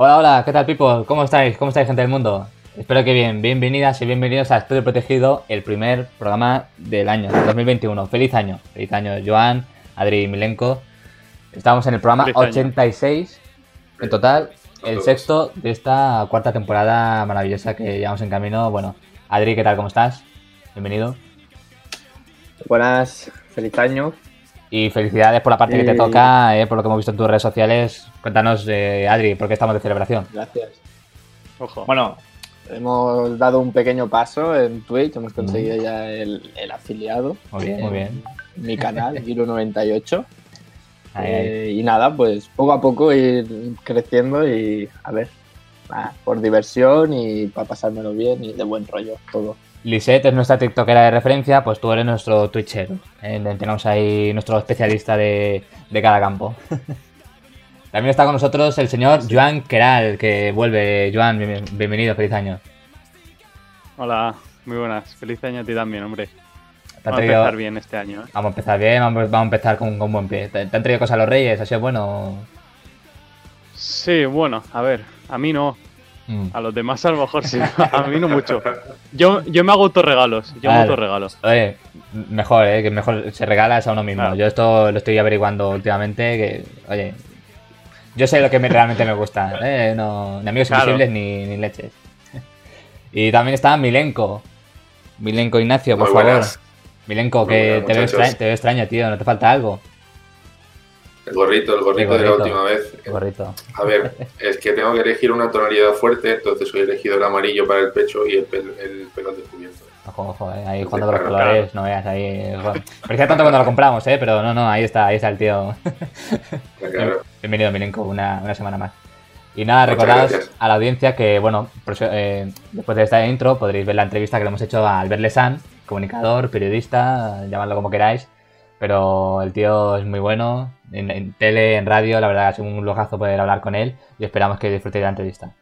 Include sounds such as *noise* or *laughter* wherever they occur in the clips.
Hola, hola, ¿qué tal, people? ¿Cómo estáis? ¿Cómo estáis, gente del mundo? Espero que bien. Bienvenidas y bienvenidos a Estudio Protegido, el primer programa del año, 2021. Feliz año. Feliz año, Joan, Adri y Milenko. Estamos en el programa 86 en total, el sexto de esta cuarta temporada maravillosa que llevamos en camino. Bueno, Adri, ¿qué tal? ¿Cómo estás? Bienvenido. Buenas, feliz año. Y felicidades por la parte que te toca, eh, por lo que hemos visto en tus redes sociales. Cuéntanos, eh, Adri, ¿por qué estamos de celebración? Gracias. Ojo. Bueno, hemos dado un pequeño paso en Twitch, hemos conseguido ya el, afiliado. Muy bien, muy bien. Mi canal, *laughs* Giro98. Eh, y nada, pues poco a poco ir creciendo y a ver, por diversión y para pasármelo bien y de buen rollo todo. Lisette es nuestra TikTokera de referencia, pues tú eres nuestro Twitchero. ¿eh? Tenemos ahí nuestro especialista de, cada campo. *laughs* También está con nosotros el señor Joan Keral, que vuelve. Joan, bienvenido, feliz año. Hola, muy buenas. Feliz año a ti también, hombre. Vamos a empezar bien este año. ¿eh? Vamos a empezar bien, vamos, a empezar con, un buen pie. ¿Te, han traído cosas a los reyes? ¿Ha sido bueno? Sí, bueno, a ver, a mí no. Mm. A los demás a lo mejor sí, *laughs* a mí no mucho. Yo, yo me hago autorregalos, yo me autorregalos. Oye, mejor, ¿eh? Que mejor se regalas a uno mismo. Yo esto lo estoy averiguando últimamente, que, oye, yo sé lo que realmente me gusta, ¿eh? No, ni amigos invisibles ni, ni leches. Y también está Milenko. Milenko Ignacio, por favor. Milenko, que te veo, extraño, te veo extraño, tío, ¿no te falta algo? El gorrito, el gorrito, de la última vez. El gorrito. A ver, es que tengo que elegir una tonalidad fuerte, entonces hoy he elegido el amarillo para el pecho y el, pelo, el pelo descubierto. Ojo, ojo, eh, ahí jugando con los colores, no veas ahí. Parecía tanto cuando lo compramos, eh, pero no, no, ahí está, ahí está el tío. *laughs* Bienvenido, Milenko, una, una semana más. Y nada, recordad a la audiencia que, bueno, eh, después de esta intro podréis ver la entrevista que le hemos hecho a Albert Lesan, comunicador, periodista, llamadlo como queráis, pero el tío es muy bueno, en, tele, en radio, la verdad sido un lujazo poder hablar con él y esperamos que disfrutéis de la entrevista.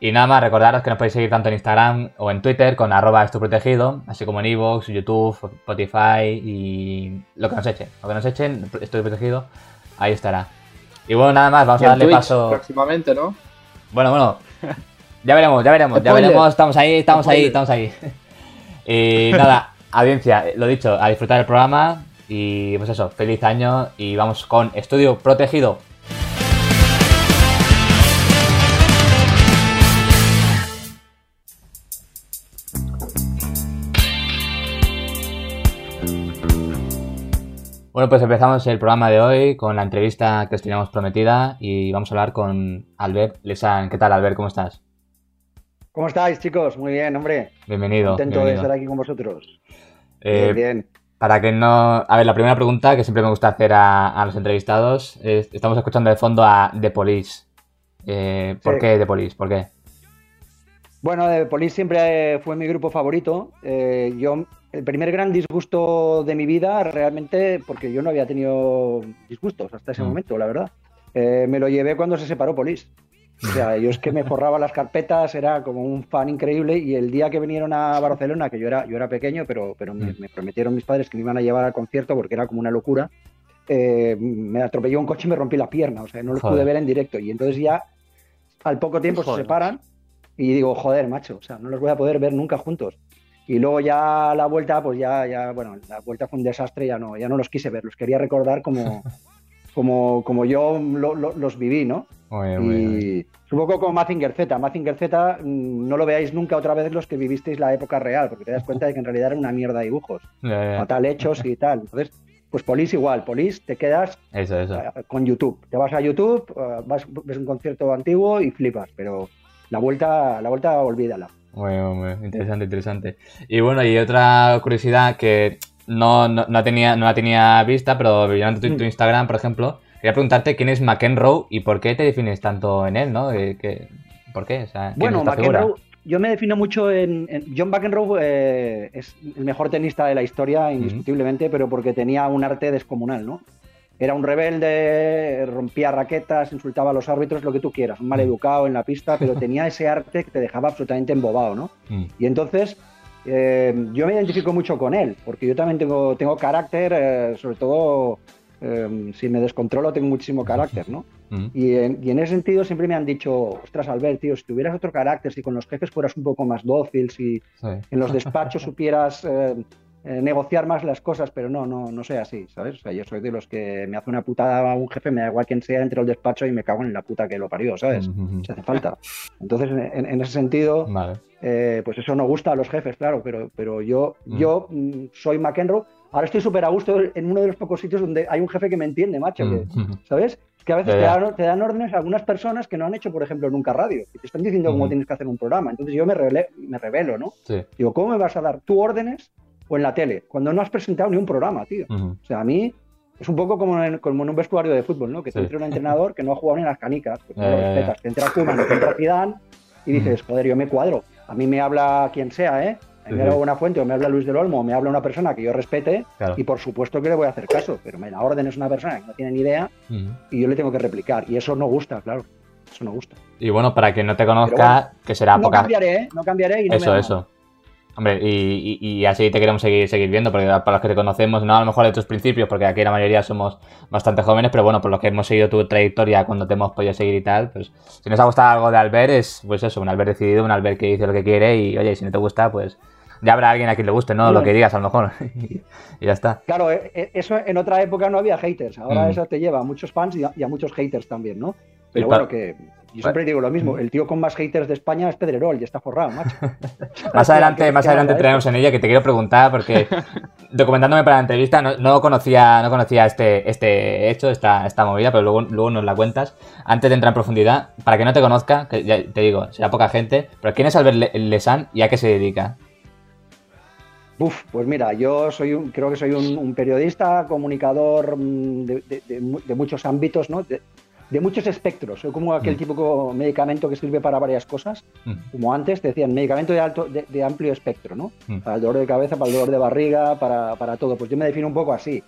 Y nada más, recordaros que nos podéis seguir tanto en Instagram o en Twitter con arroba protegido, así como en Evox, YouTube, Spotify y lo que nos echen. Lo que nos echen, estoy protegido, ahí estará. Y bueno, nada más, vamos a darle paso. Próximamente, ¿no? Bueno, bueno. Ya veremos, ya veremos, ya veremos. Estamos ahí, estamos ahí, estamos ahí. *laughs* Y nada, audiencia, lo dicho, a disfrutar el programa. Y pues eso, feliz año. Y vamos con Estudio Protegido. Bueno, pues empezamos el programa de hoy con la entrevista que os teníamos prometida y vamos a hablar con Albert Lesan. ¿Qué tal, Albert? ¿Cómo estás? ¿Cómo estáis, chicos? Muy bien, hombre. Bienvenido. Contento de estar aquí con vosotros. Eh, bien, Para que no. A ver, la primera pregunta que siempre me gusta hacer a, los entrevistados es: estamos escuchando de fondo a The Police. Eh, ¿Por qué The Police? ¿Por qué? Bueno, The Police siempre fue mi grupo favorito. Eh, yo el primer gran disgusto de mi vida realmente, porque yo no había tenido disgustos hasta ese mm. momento, la verdad. Eh, me lo llevé cuando se separó Police. O sea, yo es que me forraba las carpetas, era como un fan increíble y el día que vinieron a Barcelona, que yo era, yo era pequeño, pero, pero me, mm. prometieron mis padres que me iban a llevar al concierto porque era como una locura, eh, me atropelló un coche y me rompí la pierna, o sea, no los pude ver en directo. Y entonces ya al poco tiempo se separan y digo, joder, macho, o sea, no los voy a poder ver nunca juntos. Y luego ya la vuelta, pues ya, ya, bueno, la vuelta fue un desastre, ya no, ya no los quise ver, los quería recordar como, *laughs* como, como yo los viví, ¿no? Y un poco como Mazinger Z. Mazinger Z, mm, no lo veáis nunca otra vez los que vivisteis la época real, porque te das cuenta de que en realidad era una mierda de dibujos, *laughs* fatal hechos y tal. Entonces, pues Polis igual, Polis te quedas eh, con YouTube. Te vas a YouTube, eh, vas, ves un concierto antiguo y flipas, pero la vuelta, la vuelta olvídala. Muy interesante, interesante. Y bueno, y otra curiosidad que no, no, tenía, no la tenía vista, pero viendo tu, tu, mm. Instagram, por ejemplo, quería preguntarte quién es McEnroe y por qué te defines tanto en él, ¿no? ¿Qué, ¿Por qué? bueno, McEnroe, yo me defino mucho en... John McEnroe eh, es el mejor tenista de la historia, indiscutiblemente, pero porque tenía un arte descomunal, ¿no? Era un rebelde, rompía raquetas, insultaba a los árbitros, lo que tú quieras, un mal educado en la pista, pero *laughs* tenía ese arte que te dejaba absolutamente embobado, ¿no? Mm. Y entonces eh, yo me identifico mucho con él, porque yo también tengo, tengo carácter, eh, sobre todo eh, si me descontrolo tengo muchísimo carácter, ¿no? y, en, ese sentido siempre me han dicho, ostras, Albert, tío, si tuvieras otro carácter, si con los jefes fueras un poco más dócil, si en los despachos supieras eh, eh, negociar más las cosas, pero no, no, no soy así, ¿sabes? O sea, yo soy de los que me hace una putada a un jefe, me da igual quien sea, entre el despacho y me cago en la puta que lo parió, ¿sabes? Se hace falta. Entonces, en, ese sentido, eh, pues eso no gusta a los jefes, claro, pero, pero yo, mm. yo mm, soy McEnroe. Ahora estoy súper a gusto en uno de los pocos sitios donde hay un jefe que me entiende, macho, *laughs* ¿sabes? que a veces te dan, órdenes a algunas personas que no han hecho, por ejemplo, nunca radio, y te están diciendo cómo tienes que hacer un programa. Entonces yo me, me revelo, ¿no? Digo, ¿cómo me vas a dar tú órdenes o en la tele? Cuando no has presentado ni un programa, tío. O sea, a mí es un poco como en, como en un vestuario de fútbol, ¿no? Que te entra un entrenador que no ha jugado ni en las canicas, pues no lo respetas. Te entra Kuman te entra Zidane y dices, joder, yo me cuadro. A mí me habla quien sea, ¿eh? Me una fuente o me habla Luis del Olmo o me habla una persona que yo respete y por supuesto que le voy a hacer caso, pero me la orden es una persona que no tiene ni idea y yo le tengo que replicar y eso no gusta, claro. Eso no gusta. Y bueno, para quien no te conozca, que será no poca. Cambiaré, ¿eh? No cambiaré y no Eso, eso. Hombre, y, así te queremos seguir, seguir viendo, porque para los que te conocemos, no a lo mejor de tus principios, porque aquí la mayoría somos bastante jóvenes, pero bueno, por lo que hemos seguido tu trayectoria cuando te hemos podido seguir y tal, pues si nos ha gustado algo de Albert, es pues eso, un Albert decidido, un Albert que dice lo que quiere y oye, si no te gusta, pues ya habrá alguien a quien le guste, ¿no? Lo que digas a lo mejor. *laughs* y ya está. Claro, eh, eh, eso en otra época no había haters. Ahora mm. eso te lleva a muchos fans y a, muchos haters también, ¿no? Pero bueno, que yo siempre digo lo mismo, el tío con más haters de España es Pedrerol y está forrado, macho. *laughs* más adelante, más adelante entraremos en ella, que te quiero preguntar, porque documentándome para la entrevista no, conocía, no conocía este, este hecho, esta, esta movida, pero luego, luego nos la cuentas. Antes de entrar en profundidad, para que no te conozca, que ya te digo, será poca gente, pero ¿quién es Albert Lesan y a qué se dedica? Uf, pues mira, yo soy un, creo que soy un, periodista, comunicador mm, de, muchos ámbitos, ¿no? De, muchos espectros. Soy como aquel mm. tipo de medicamento que sirve para varias cosas. Mm. Como antes te decían, medicamento de, alto, de, amplio espectro, ¿no? Para el dolor de cabeza, para el dolor de barriga, para, para, todo. Pues yo me defino un poco así.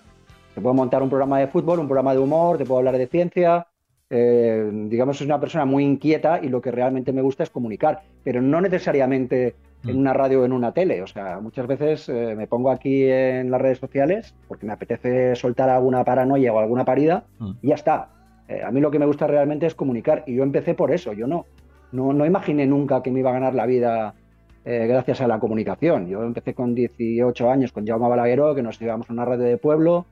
Te puedo montar un programa de fútbol, un programa de humor, te puedo hablar de ciencia. Eh, digamos, soy una persona muy inquieta y lo que realmente me gusta es comunicar, pero no necesariamente en una radio o en una tele. O sea, muchas veces eh, me pongo aquí en las redes sociales porque me apetece soltar alguna paranoia o alguna parida mm. y ya está. Eh, a mí lo que me gusta realmente es comunicar y yo empecé por eso. Yo no, no, no imaginé nunca que me iba a ganar la vida eh, gracias a la comunicación. Yo empecé con 18 años con Jaume Balagueró, que nos íbamos a una radio de pueblo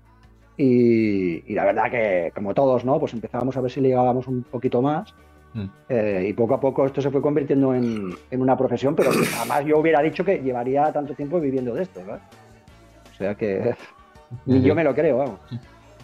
y, y, la verdad que, como todos, ¿no? Pues empezábamos a ver si ligábamos un poquito más Mm. Eh, y poco a poco esto se fue convirtiendo en, una profesión, pero jamás yo hubiera dicho que llevaría tanto tiempo viviendo de esto. O sea que *laughs* ni yo me lo creo, vamos.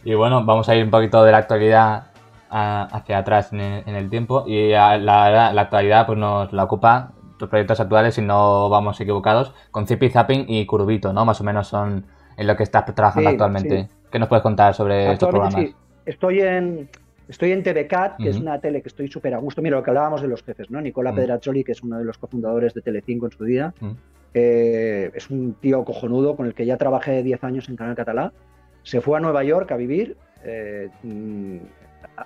Y bueno, vamos a ir un poquito de la actualidad hacia atrás en el, tiempo. Y la, la, actualidad pues nos la ocupa tus proyectos actuales, si no vamos equivocados, con Zippy Zapping y Curubito, ¿no? Más o menos son en lo que estás trabajando actualmente. ¿Qué nos puedes contar sobre estos programas? Estoy en, Estoy en TVCAT, que es una tele que estoy súper a gusto. Mira, lo que hablábamos de los jefes, ¿no? Nicola Pedrazzoli, que es uno de los cofundadores de Telecinco en su día, eh, es un tío cojonudo con el que ya trabajé 10 años en Canal Catalá. Se fue a Nueva York a vivir, eh, mm,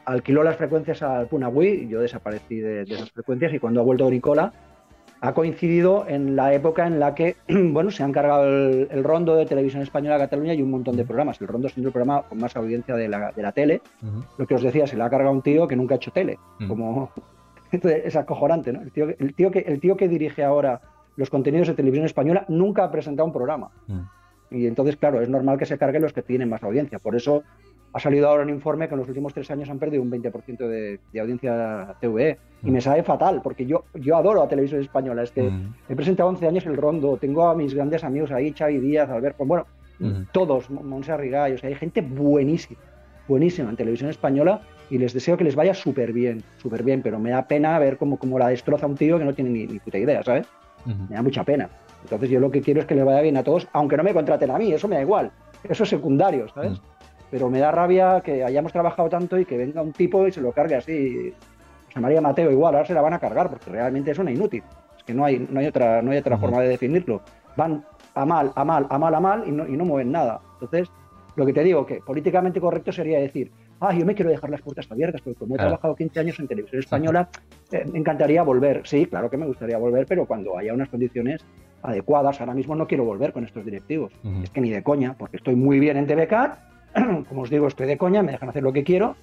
alquiló las frecuencias al Punagui, yo desaparecí de, de, esas frecuencias y cuando ha vuelto Nicola, ha coincidido en la época en la que *clears throat* bueno, se han cargado el, rondo de televisión española de Cataluña y un montón de programas. El rondo es el programa con más audiencia de la, de la tele. Lo que os decía, se le ha cargado un tío que nunca ha hecho tele. como *laughs* Es acojonante, ¿no? El tío, el, tío que, el tío que dirige ahora los contenidos de televisión española nunca ha presentado un programa. Y entonces, claro, es normal que se carguen los que tienen más audiencia. Por eso ha salido ahora un informe que en los últimos tres años han perdido un 20% de, de, audiencia TVE. Y me mm. sabe fatal, porque yo, yo adoro a televisión española. Es que mm. he presentado 11 años el Rondo, tengo a mis grandes amigos ahí, Xavi Díaz, Alberto, bueno, mm. todos, Monse Arrigay, o sea, hay gente buenísima, buenísima en televisión española y les deseo que les vaya súper bien, súper bien, pero me da pena ver cómo, cómo la destroza un tío que no tiene ni, ni puta idea, ¿sabes? Me da mucha pena. Entonces yo lo que quiero es que les vaya bien a todos, aunque no me contraten a mí, eso me da igual, eso es secundario, ¿sabes? Pero me da rabia que hayamos trabajado tanto y que venga un tipo y se lo cargue así. José María Mateo igual, ahora se la van a cargar porque realmente es una inútil. Es que no hay, no hay otra, no hay otra forma de definirlo. Van a mal, a mal, a mal, a mal y no, y no mueven nada. Entonces, lo que te digo, que políticamente correcto sería decir, ah, yo me quiero dejar las puertas abiertas, porque como he trabajado 15 años en televisión española, eh, me encantaría volver. Sí, claro que me gustaría volver, pero cuando haya unas condiciones adecuadas. Ahora mismo no quiero volver con estos directivos. Es que ni de coña, porque estoy muy bien en TVK *clears throat* como os digo, estoy de coña, me dejan hacer lo que quiero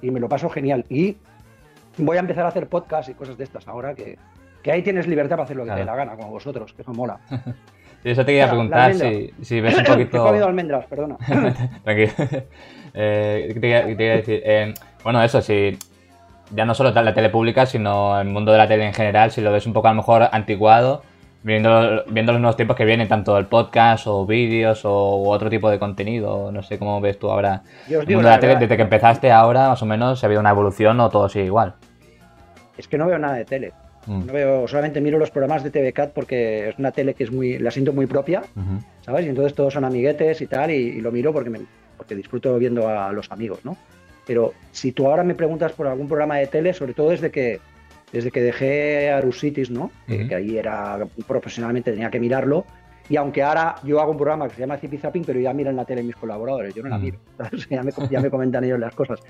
y me lo paso genial. Y voy a empezar a hacer podcast y cosas de estas ahora que, que ahí tienes libertad para hacer lo que te dé la gana, como vosotros, que eso mola. *laughs* eso te quería preguntar si, si, ves un *coughs* poquito. He comido almendras, perdona. *laughs* Tranquilo. *laughs* Eh, te, quería, decir, eh, bueno, eso, si ya no solo la tele pública, sino el mundo de la tele en general, si lo ves un poco a lo mejor anticuado, viendo, viendo los nuevos tiempos que vienen, tanto el podcast o vídeos o otro tipo de contenido, no sé cómo ves tú ahora. el mundo de la tele, desde que empezaste ahora, más o menos, ¿se ha habido una evolución o todo sigue igual? Es que no veo nada de tele. Mm. No veo, solamente miro los programas de TVCAT porque es una tele que es muy, la siento muy propia, ¿sabes? Y entonces todos son amiguetes y tal, y, lo miro porque, me, porque disfruto viendo a los amigos, ¿no? Pero si tú ahora me preguntas por algún programa de tele, sobre todo desde que, desde que dejé Arusitis, ¿no? que ahí era profesionalmente tenía que mirarlo. Y aunque ahora yo hago un programa que se llama Zipizapping, pero ya miran la tele mis colaboradores, yo no la miro. *laughs* ya, me, ya, me, comentan ellos las cosas.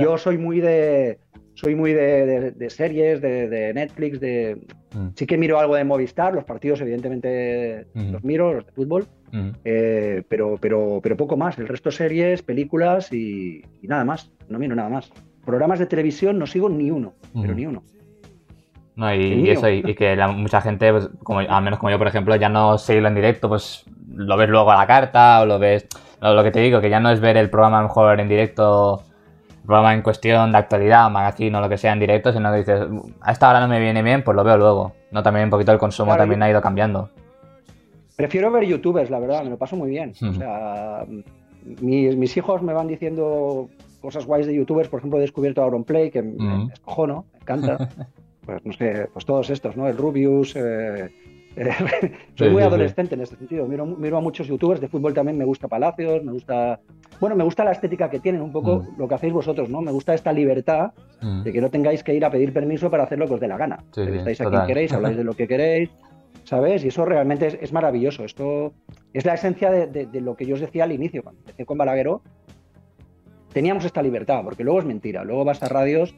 Yo soy muy de, soy muy de, series, de, Netflix, de mm. sí que miro algo de Movistar, los partidos evidentemente mm. los miro, los de fútbol, mm. eh, pero, pero, pero poco más. El resto series, películas y, nada más. No miro nada más. Programas de televisión no sigo ni uno, pero ni uno. No, y, eso, y, que mucha gente, pues, como, al menos como yo, por ejemplo, ya no seguirlo en directo, pues lo ves luego a la carta o lo ves. Lo, que te digo, que ya no es ver el programa mejor en directo programa en cuestión de actualidad, magazine o lo que sea en directo, sino que dices, a esta hora no me viene bien, pues lo veo luego. No, también un poquito el consumo también ha ido cambiando. Prefiero ver youtubers, la verdad, me lo paso muy bien. O sea, mis, hijos me van diciendo cosas guays de youtubers, por ejemplo, he descubierto Auronplay, que me escojono, me encanta. *laughs* pues no sé, pues todos estos, ¿no? El Rubius, eh, *laughs* soy muy adolescente en este sentido. Miro, a muchos youtubers de fútbol también. Me gusta Palacios, me gusta. Bueno, me gusta la estética que tienen, un poco mm. lo que hacéis vosotros, ¿no? Me gusta esta libertad mm. de que no tengáis que ir a pedir permiso para hacer lo que os dé la gana. estáis aquí queréis, habláis de lo que queréis, ¿sabes? Y eso realmente es, maravilloso. Esto es la esencia de, lo que yo os decía al inicio, cuando empecé con Balagueró. Teníamos esta libertad, porque luego es mentira. Luego vas a radios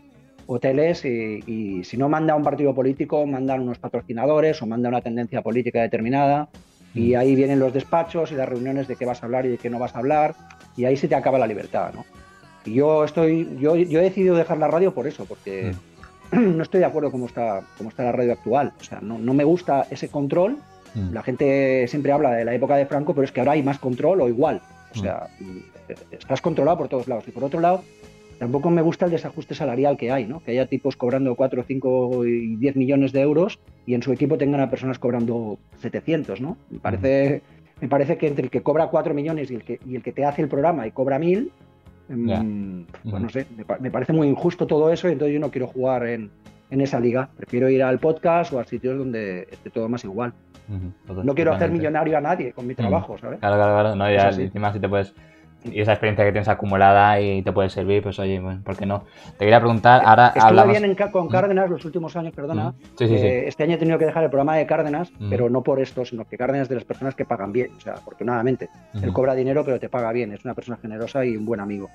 hoteles y, si no manda un partido político, mandan unos patrocinadores o manda una tendencia política determinada y mm. ahí vienen los despachos y las reuniones de qué vas a hablar y de qué no vas a hablar y ahí se te acaba la libertad, ¿no? Y yo estoy, yo, yo he decidido dejar la radio por eso, porque mm. *clears throat* no estoy de acuerdo cómo está, cómo está la radio actual. O sea, no, no me gusta ese control. Mm. La gente siempre habla de la época de Franco, pero es que ahora hay más control o igual. O sea, estás controlado por todos lados. Y por otro lado, tampoco me gusta el desajuste salarial que hay, ¿no? Que haya tipos cobrando 4, 5 y 10 millones de euros y en su equipo tengan a personas cobrando 700, ¿no? Me parece, me parece que entre el que cobra 4 millones y el que, y el que te hace el programa y cobra 1000, mm, pues no sé, me, parece muy injusto todo eso y entonces yo no quiero jugar en, esa liga. Prefiero ir al podcast o a sitios donde esté todo más igual. no quiero hacer millonario a nadie con mi trabajo, ¿sabes? Claro, claro, claro. No, ya, encima si te puedes y esa experiencia que tienes acumulada y te puede servir, pues oye, ¿por qué no? Te quería preguntar, ahora Estuve hablamos... bien con Cárdenas los últimos años, perdona. Eh, este año he tenido que dejar el programa de Cárdenas, pero no por esto, sino que Cárdenas es de las personas que pagan bien, o sea, afortunadamente. Él cobra dinero, pero te paga bien, es una persona generosa y un buen amigo.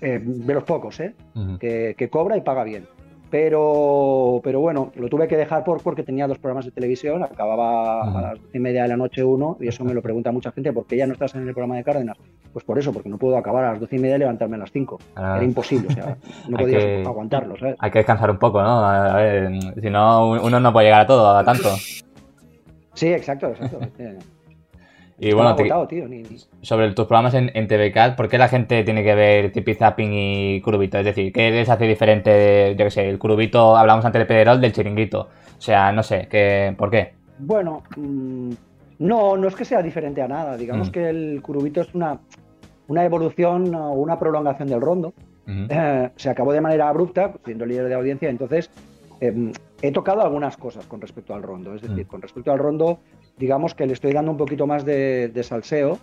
Eh, de los pocos, ¿eh? que, cobra y paga bien. Pero, pero bueno, lo tuve que dejar por, porque tenía dos programas de televisión, acababa a las diez y media de la noche uno, y eso me lo pregunta mucha gente, ¿por qué ya no estás en el programa de Cárdenas? Pues por eso, porque no puedo acabar a las doce y media y levantarme a las cinco. Ah. Era imposible, o sea, no *laughs* podía aguantarlo, ¿sabes? Hay que descansar un poco, ¿no? A ver, si no, uno no puede llegar a todo, a tanto. Sí, exacto, exacto. Y bueno, sobre tus programas en, en TVCAT, ¿por qué la gente tiene que ver Tipi Zapping y Curubito? Es decir, ¿qué les hace diferente, yo qué sé, el Curubito, hablamos antes de Pedrol, del Chiringuito? O sea, no sé, ¿qué, ¿por qué? Bueno, mm, no, no es que sea diferente a nada. Digamos mm. que el Curubito es una, una evolución o una prolongación del rondo. Eh, se acabó de manera abrupta, siendo líder de audiencia, entonces em, he tocado algunas cosas con respecto al rondo. Es decir, mm. con respecto al rondo digamos que le estoy dando un poquito más de, salseo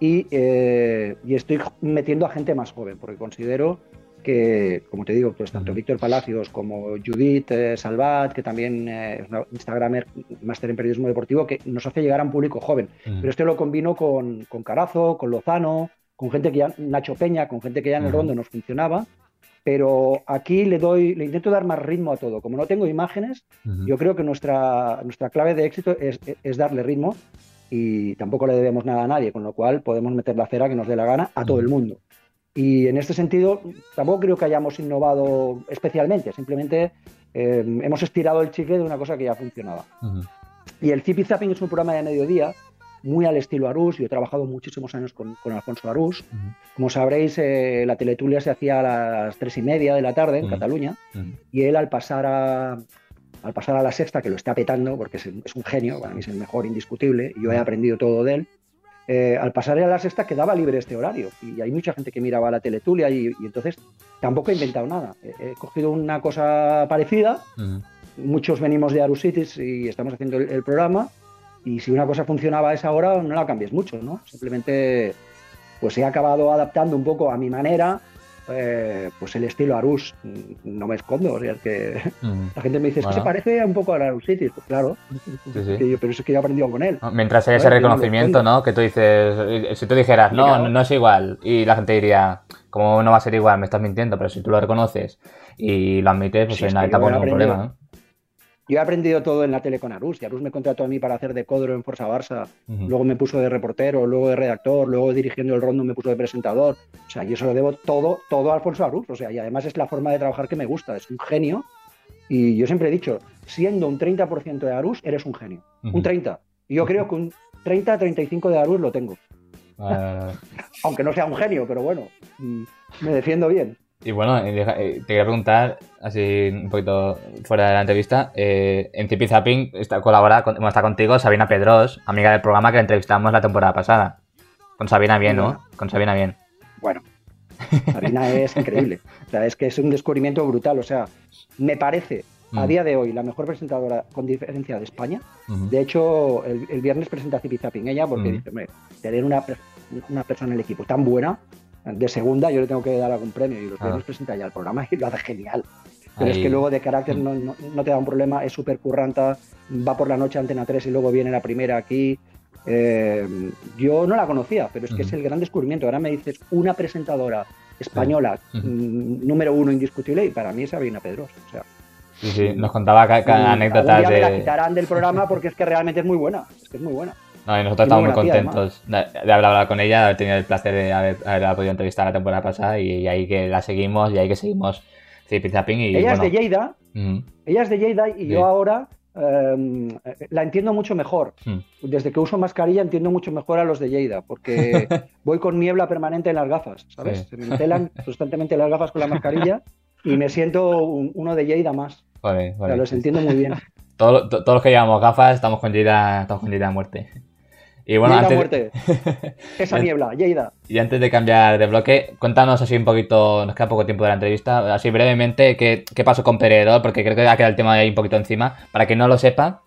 eh, y, estoy metiendo a gente más joven, porque considero que, como te digo, pues tanto Víctor Palacios como Judith eh, Salvat, que también eh, es una Instagramer, máster en periodismo deportivo, que nos hace llegar a un público joven. Pero este lo combino con, con, Carazo, con Lozano, con gente que ya, Nacho Peña, con gente que ya en el rondo nos funcionaba pero aquí le doy, le intento dar más ritmo a todo. Como no tengo imágenes, yo creo que nuestra, nuestra clave de éxito es, es, darle ritmo y tampoco le debemos nada a nadie, con lo cual podemos meter la cera que nos dé la gana a todo el mundo. Y en este sentido, tampoco creo que hayamos innovado especialmente, simplemente eh, hemos estirado el chicle de una cosa que ya funcionaba. Y el Zippy Zapping es un programa de mediodía muy al estilo Arús. Yo he trabajado muchísimos años con, Alfonso Arús. Como sabréis, eh, la teletulia se hacía a las tres y media de la tarde en Cataluña. Y él al pasar a, al pasar a la sexta, que lo está petando porque es, un genio, para mí es el mejor indiscutible, y yo he aprendido todo de él, eh, al pasar a la sexta quedaba libre este horario. Y hay mucha gente que miraba la teletulia y, y entonces tampoco he inventado nada. He, cogido una cosa parecida, muchos venimos de Arusitis y estamos haciendo el, programa y si una cosa funcionaba a esa hora no la cambies mucho, ¿no? Simplemente pues he acabado adaptando un poco a mi manera eh, pues el estilo Arus, no me escondo, o sea, que mm. la gente me dice, es que se parece un poco a Arus City, pues claro, pero eso es que yo he aprendido con él. Mientras haya ese reconocimiento, ¿no? Que tú dices, si tú dijeras, no, no es igual, y la gente diría, como no va a ser igual? Me estás mintiendo, pero si tú lo reconoces y lo admites, pues no hay tampoco ningún problema, ¿no? Yo he aprendido todo en la tele con Arus. Y Arus me contrató a mí para hacer de codro en Forza Barça. Luego me puso de reportero, luego de redactor, luego dirigiendo el rondo me puso de presentador. O sea, yo se lo debo todo, todo a Alfonso Arus. O sea, y además es la forma de trabajar que me gusta. Es un genio. Y yo siempre he dicho, siendo un 30% de Arus, eres un genio. Un 30. Y yo creo que un 30-35 de Arus lo tengo. *laughs* Aunque no sea un genio, pero bueno, mm, me defiendo bien. Y bueno, eh, eh, te quería preguntar, así un poquito fuera de la entrevista, eh, en Tipi Zapping está, colabora, con, está contigo Sabina Pedros, amiga del programa que la entrevistamos la temporada pasada. Con Sabina bien, ¿no? Con Sabina bien. Bueno, Sabina es increíble. *laughs* O sea, es que es un descubrimiento brutal. O sea, me parece a mm. día de hoy la mejor presentadora con diferencia de España. De hecho, el, viernes presenta Tipi Zapping ella porque dice, hombre, tener una, una persona en el equipo tan buena de segunda yo le tengo que dar algún premio y los premios ah. presenta ya el programa y lo hace genial. Pero es que luego de carácter no, no, te da un problema, es súper curranta, va por la noche a Antena 3 y luego viene la primera aquí. Eh, yo no la conocía, pero es que es el gran descubrimiento. Ahora me dices una presentadora española mm, número uno indiscutible y para mí es Sabrina Pedros. O sea, sí, sí, nos contaba cada anécdota de... Me la quitarán del programa porque es que realmente es muy buena. Es que es muy buena. No, y nosotros estamos muy contentos de, haber hablado con ella, de haber tenido el placer de haber, haberla podido entrevistar la temporada pasada y, ahí que la seguimos y ahí que seguimos Zippy Zapping. Y, ella es de Lleida, ella es de Lleida y yo ahora em, la entiendo mucho mejor. Desde que uso mascarilla entiendo mucho mejor a los de Lleida, porque *laughs* voy con niebla permanente en las gafas, ¿sabes? Se me telan *laughs* constantemente las gafas con la mascarilla y me siento uno de Lleida más. Vale, vale. O sea, los entiendo muy bien. *laughs* Todos, los que llevamos gafas estamos con Lleida, estamos con Lleida a muerte. Y bueno, antes... muerte. *laughs* Esa niebla, Lleida. Y antes de cambiar de bloque, cuéntanos así un poquito, nos queda poco tiempo de la entrevista, así brevemente, qué, qué pasó con Perero, porque creo que ha quedado el tema ahí un poquito encima. Para quien no lo sepa,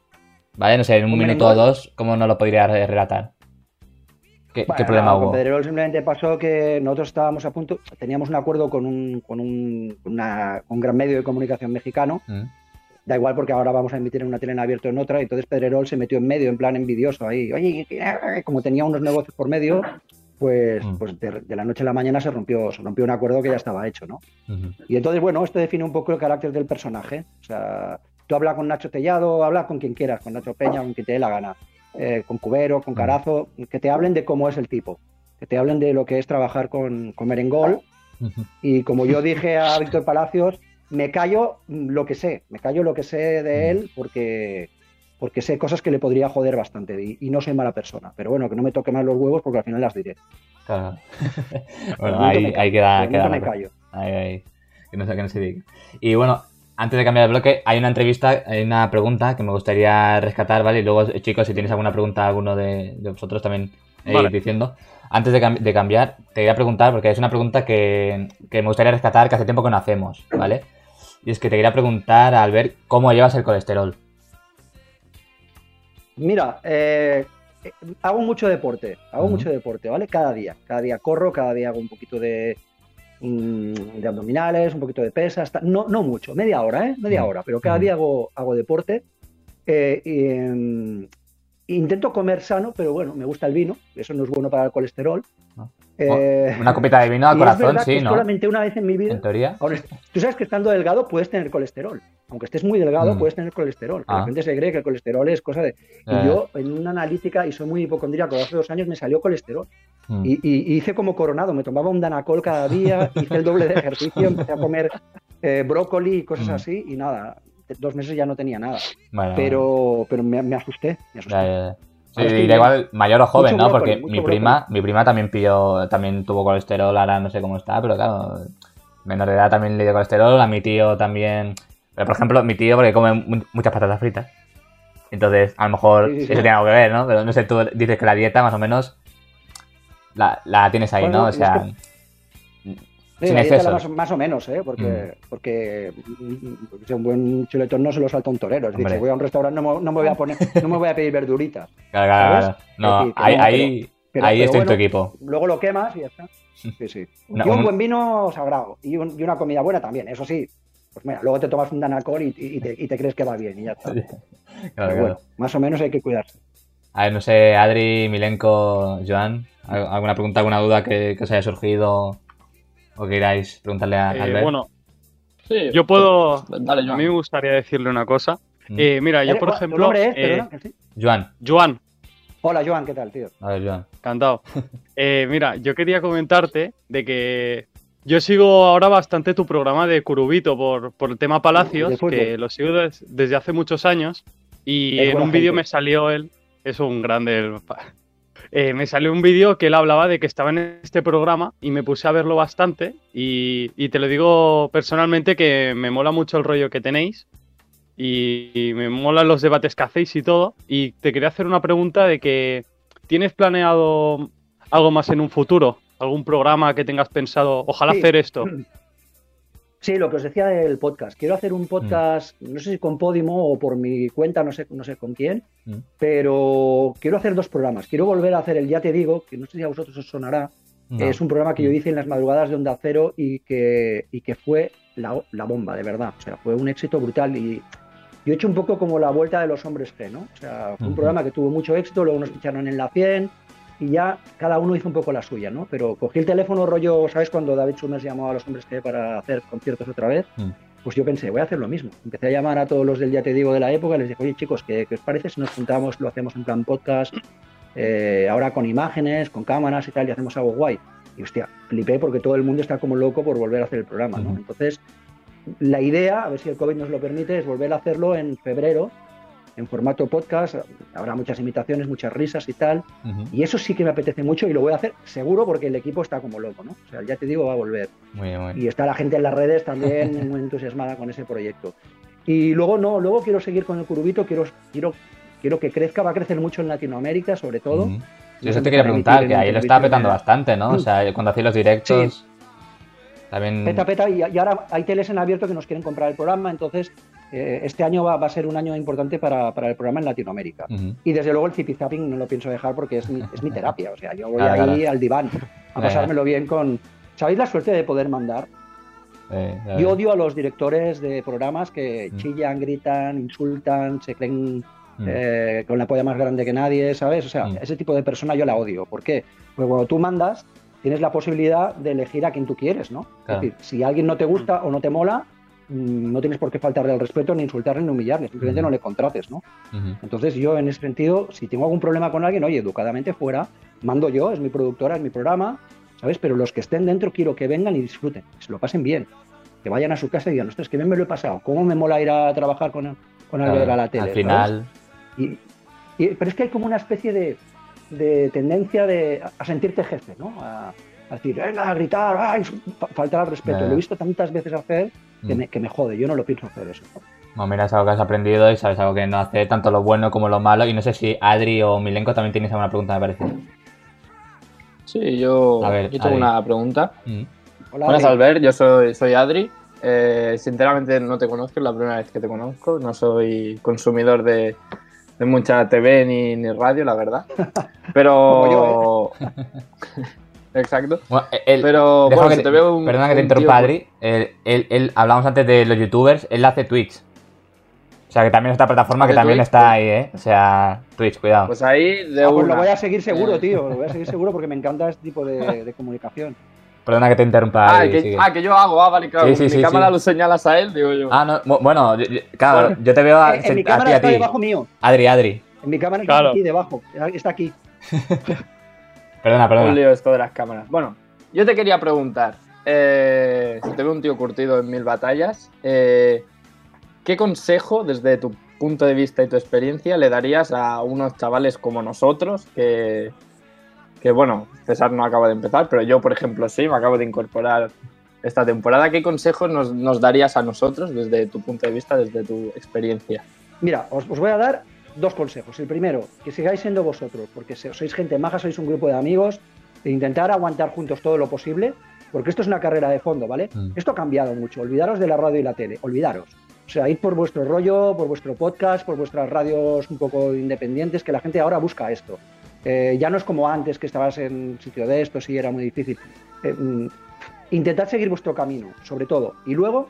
¿vale? No sé, en un, minuto o dos, ¿cómo no lo podría relatar? ¿Qué, problema hubo? Con Pedrerol simplemente pasó que nosotros estábamos a punto, teníamos un acuerdo con un, con un, un gran medio de comunicación mexicano. Mm da igual porque ahora vamos a emitir en una tele en abierto en otra, y entonces Pedrerol se metió en medio, en plan envidioso ahí. Oye, como tenía unos negocios por medio, pues, mm. pues de, la noche a la mañana se rompió, se rompió un acuerdo que ya estaba hecho, ¿no? Y entonces, bueno, esto define un poco el carácter del personaje. O sea, tú hablas con Nacho Tellado, hablas con quien quieras, con Nacho Peña, con quien te dé la gana, eh, con Cubero, con Carazo, que te hablen de cómo es el tipo, que te hablen de lo que es trabajar con, con Merengol. Y como yo dije a Víctor Palacios, me callo lo que sé, me callo lo que sé de él porque, porque sé cosas que le podría joder bastante y, no soy mala persona. Pero bueno, que no me toque más los huevos porque al final las diré. Claro. *laughs* bueno, ahí, ahí queda. queda me callo. Ahí, ahí. Que no, que no se diga. Y bueno, antes de cambiar de bloque, hay una entrevista, hay una pregunta que me gustaría rescatar, ¿vale? Y luego, chicos, si tienes alguna pregunta, alguno de, vosotros también eh, diciendo. Antes de, de, cambiar, te quería preguntar, porque es una pregunta que, que me gustaría rescatar, que hace tiempo que no hacemos, ¿vale? Y es que te quería preguntar, Albert, ¿cómo llevas el colesterol? Mira, eh, hago mucho deporte, hago mucho deporte, ¿vale? Cada día, cada día corro, cada día hago un poquito de, mm, de abdominales, un poquito de pesas, no, no mucho, media hora, ¿eh? Media hora, pero cada día hago, hago deporte. Eh, mm, intento comer sano, pero bueno, me gusta el vino, eso no es bueno para el colesterol. Ah. Eh, una copita de vino al corazón, sí, ¿no? Solamente una vez en mi vida. En teoría. tú sabes que estando delgado puedes tener colesterol. Aunque estés muy delgado, mm. puedes tener colesterol. La ah. gente se cree que el colesterol es cosa de. Y eh. yo, en una analítica, y soy muy hipocondríaco, hace dos años me salió colesterol. Mm. Y, hice como coronado. Me tomaba un Danacol cada día, hice el doble de ejercicio, empecé a comer eh, brócoli y cosas mm. así, y nada. Dos meses ya no tenía nada. pero, pero me, asusté. Me asusté. Sí, da igual mayor o joven, ¿no? Porque mi prima, mi prima también pilló, también tuvo colesterol, ahora no sé cómo está, pero claro, menor de edad también le dio colesterol, a mi tío también. Pero por ejemplo, mi tío porque come muchas patatas fritas. Entonces, a lo mejor eso tiene algo que ver, ¿no? Pero no sé, tú dices que la dieta más o menos la, la tienes ahí, ¿no? O sea, más, o menos, ¿eh? Porque, mm. porque, un buen chuletón no se lo salta un torero. Si voy a un restaurante no, me voy a poner, no me voy a pedir verduritas. *laughs* Claro, claro, No, ahí, ahí, estoy en tu equipo. Luego lo quemas y ya está. *laughs* Sí, sí. y un, buen vino sagrado. Y, una comida buena también, eso sí. Pues mira, luego te tomas un danacol y, y, te, y te, crees que va bien y ya está. *laughs* Claro, bueno, más o menos hay que cuidarse. A ver, no sé, Adri, Milenko, Joan, ¿alguna pregunta, alguna duda que, que os haya surgido o queráis preguntarle a eh, Albert. Bueno, sí, yo puedo. Dale, a mí me gustaría decirle una cosa. Mm. Eh, mira, yo por ejemplo. Es, eh, Joan. Joan. Hola, Joan, ¿qué tal, tío? A ver, Joan. Encantado. *laughs* mira, yo quería comentarte de que yo sigo ahora bastante tu programa de Curubito por, por el tema Palacios, que lo sigo desde hace muchos años. Y en un vídeo me salió él. Es un grande. Eh, me salió un vídeo que él hablaba de que estaba en este programa y me puse a verlo bastante y, te lo digo personalmente que me mola mucho el rollo que tenéis y, me molan los debates que hacéis y todo y te quería hacer una pregunta de que ¿tienes planeado algo más en un futuro? ¿Algún programa que tengas pensado? Ojalá hacer esto. *clears throat* Sí, lo que os decía del podcast. Quiero hacer un podcast, no sé si con Podimo o por mi cuenta, no sé, no sé con quién, mm. pero quiero hacer dos programas. Quiero volver a hacer el Ya Te Digo, que no sé si a vosotros os sonará. Es un programa que yo mm. hice en las madrugadas de Onda Cero y que, y que fue la, bomba, de verdad. O sea, fue un éxito brutal y yo he hecho un poco como la vuelta de los hombres G, ¿no? O sea, fue un programa que tuvo mucho éxito, luego nos ficharon en la 100 y ya cada uno hizo un poco la suya, ¿no? Pero cogí el teléfono rollo, ¿sabes? Cuando David Summers llamaba a los hombres que para hacer conciertos otra vez, mm. pues yo pensé, voy a hacer lo mismo. Empecé a llamar a todos los del Ya Te Digo de la época les dije, oye chicos, ¿qué, os parece si nos juntamos, lo hacemos en plan podcast, eh, ahora con imágenes, con cámaras y tal, y hacemos algo guay? Y hostia, flipé porque todo el mundo está como loco por volver a hacer el programa, ¿no? Entonces, la idea, a ver si el COVID nos lo permite, es volver a hacerlo en febrero en formato podcast, habrá muchas imitaciones, muchas risas y tal. Y eso sí que me apetece mucho y lo voy a hacer seguro porque el equipo está como loco, ¿no? O sea, ya te digo, va a volver. Y está la gente en las redes también *laughs* muy entusiasmada con ese proyecto. Y luego no, luego quiero seguir con el curubito, quiero, quiero, quiero que crezca, va a crecer mucho en Latinoamérica sobre todo. Yo eso te quería preguntar, que ahí lo está petando bastante, ¿no? O sea, cuando hacéis los directos... También... Peta, peta, y, ahora hay teles en abierto que nos quieren comprar el programa, entonces eh, este año va, a ser un año importante para, el programa en Latinoamérica. Y desde luego el zipizapping no lo pienso dejar porque es mi, es mi *laughs* terapia. O sea, yo voy ahí al diván a pasármelo bien con. ¿Sabéis la suerte de poder mandar? yo odio a los directores de programas que chillan, gritan, insultan, se creen eh, con la polla más grande que nadie, ¿sabes? O sea, ese tipo de persona yo la odio. ¿Por qué? Porque cuando tú mandas, tienes la posibilidad de elegir a quien tú quieres, ¿no? Es decir, si alguien no te gusta o no te mola, Mm, no tienes por qué faltarle al respeto, ni insultarle, ni humillarle, simplemente no le contrates, ¿no? Entonces yo en ese sentido, si tengo algún problema con alguien, oye, educadamente fuera, mando yo, es mi productora, es mi programa, ¿sabes? Pero los que estén dentro quiero que vengan y disfruten, se lo pasen bien, que vayan a su casa y digan, ostras, que bien me lo he pasado, ¿cómo me mola ir a trabajar con, con Albert a la tele? Al final... pero es que hay como una especie de, tendencia de, a sentirte jefe, ¿no? A, decir, venga, a gritar, ay, faltar al respeto. Lo he visto tantas veces hacer que, mm. me, que me jode, yo no lo pienso hacer eso. No, mira, es algo que has aprendido y sabes algo que no hace tanto lo bueno como lo malo. Y no sé si Adri o Milenko también tienes alguna pregunta, me parece. Sí, yo, tengo una pregunta. Mm. Hola, Buenas, Albert, yo soy, soy Adri. Eh, sinceramente no te conozco, es la primera vez que te conozco. No soy consumidor de, de mucha TV ni, ni radio, la verdad. *laughs* Pero... *laughs* Exacto. pero bueno, que te, veo un, Perdona que te interrumpa, Adri. Él, él, hablamos antes de los youtubers, él hace Twitch. O sea, que también es otra plataforma que también está ahí, ¿eh? O sea, Twitch, cuidado. Pues ahí de ah, pues lo voy a seguir seguro, tío. Lo voy a seguir seguro porque me encanta este tipo de, *laughs* comunicación. Perdona que te interrumpa. Ah, que, ah, que, yo hago, ah, vale, claro. Sí, sí, mi cámara lo señalas a él, digo yo. Ah, no, bueno, claro, *laughs* yo te veo a, en, mi cámara está debajo mío. Adri, Adri. En mi cámara está aquí debajo, está aquí. *laughs* perdona, perdona. Un lío esto de las cámaras. Bueno, yo te quería preguntar, eh, si te veo un tío curtido en mil batallas, eh, ¿qué consejo desde tu punto de vista y tu experiencia le darías a unos chavales como nosotros que, que bueno, César no acaba de empezar, pero yo, por ejemplo, sí, me acabo de incorporar esta temporada. ¿Qué consejos nos, darías a nosotros desde tu punto de vista, desde tu experiencia? Mira, os, voy a dar dos consejos. El primero, que sigáis siendo vosotros, porque sois gente maja, sois un grupo de amigos, e intentar aguantar juntos todo lo posible, porque esto es una carrera de fondo, ¿vale? Mm. Esto ha cambiado mucho. Olvidaros de la radio y la tele, olvidaros. O sea, ir por vuestro rollo, por vuestro podcast, por vuestras radios un poco independientes, que la gente ahora busca esto. Eh, ya no es como antes, que estabas en sitio de esto, sí, era muy difícil. Eh, mm, intentad seguir vuestro camino, sobre todo. Y luego,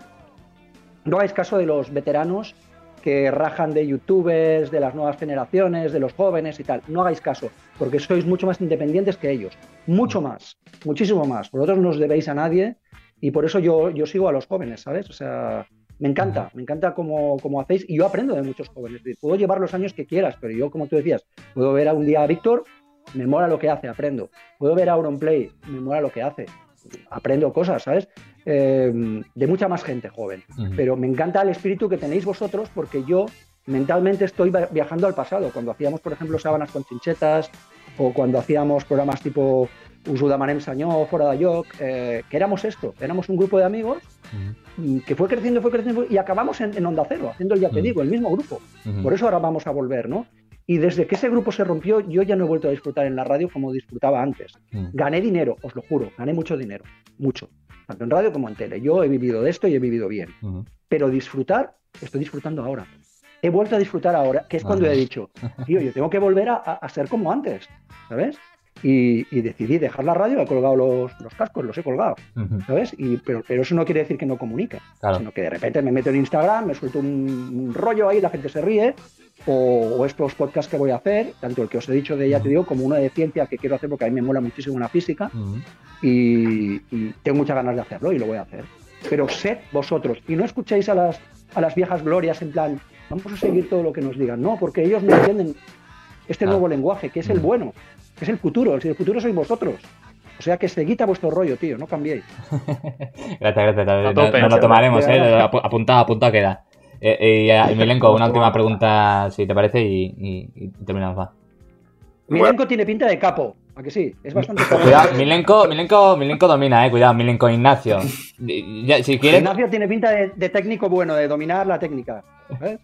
no hagáis caso de los veteranos que rajan de youtubers, de las nuevas generaciones, de los jóvenes y tal. No hagáis caso, porque sois mucho más independientes que ellos. Mucho más, muchísimo más. Vosotros no os debéis a nadie y por eso yo, yo sigo a los jóvenes, ¿sabes? O sea, me encanta, me encanta cómo, hacéis y yo aprendo de muchos jóvenes. Puedo llevar los años que quieras, pero yo, como tú decías, puedo ver a un día a Víctor, me mola lo que hace, aprendo. Puedo ver a Auronplay, me mola lo que hace, aprendo cosas, ¿sabes? Eh, de mucha más gente joven. Pero me encanta el espíritu que tenéis vosotros porque yo mentalmente estoy viajando al pasado. Cuando hacíamos, por ejemplo, sábanas con chinchetas o cuando hacíamos programas tipo Usuda Manem Sañó, Fora de Yoc, eh, que éramos esto, éramos un grupo de amigos que fue creciendo, fue creciendo y acabamos en, Onda Cero, haciendo el ya te digo, el mismo grupo. Por eso ahora vamos a volver, ¿no? Y desde que ese grupo se rompió, yo ya no he vuelto a disfrutar en la radio como disfrutaba antes. Gané dinero, os lo juro, gané mucho dinero, mucho, tanto en radio como en tele. Yo he vivido de esto y he vivido bien. Pero disfrutar, estoy disfrutando ahora. He vuelto a disfrutar ahora, que es cuando he dicho, tío, yo tengo que volver a, a ser como antes, ¿sabes? Y, decidí dejar la radio, he colgado los, cascos, los he colgado, ¿sabes? Y, pero, pero eso no quiere decir que no comunique, sino que de repente me meto en Instagram, me suelto un, rollo ahí, la gente se ríe, o, estos podcasts que voy a hacer, tanto el que os he dicho de ya te digo, como uno de ciencia que quiero hacer porque a mí me mola muchísimo la física y, tengo muchas ganas de hacerlo y lo voy a hacer. Pero sed vosotros y no escuchéis a las, a las viejas glorias en plan, vamos a seguir todo lo que nos digan, no, porque ellos no entienden este nuevo lenguaje, que es el bueno es el futuro, el futuro sois vosotros. O sea que seguid a vuestro rollo, tío, no cambiéis. *laughs* gracias, gracias. Nos lo tomaremos, ¿eh? Apuntado, apuntado queda. Eh, eh, y, *laughs* Milenko, una última pregunta, si te parece, y, terminamos, va. Milenko tiene pinta de capo, ¿a que sí? Es bastante capo. *laughs* Cuidado, Milenko, Milenko, Milenko domina, eh, cuidado, Milenko, Ignacio. si quieres... Ignacio tiene pinta de, de, técnico bueno, de dominar la técnica. ¿eh?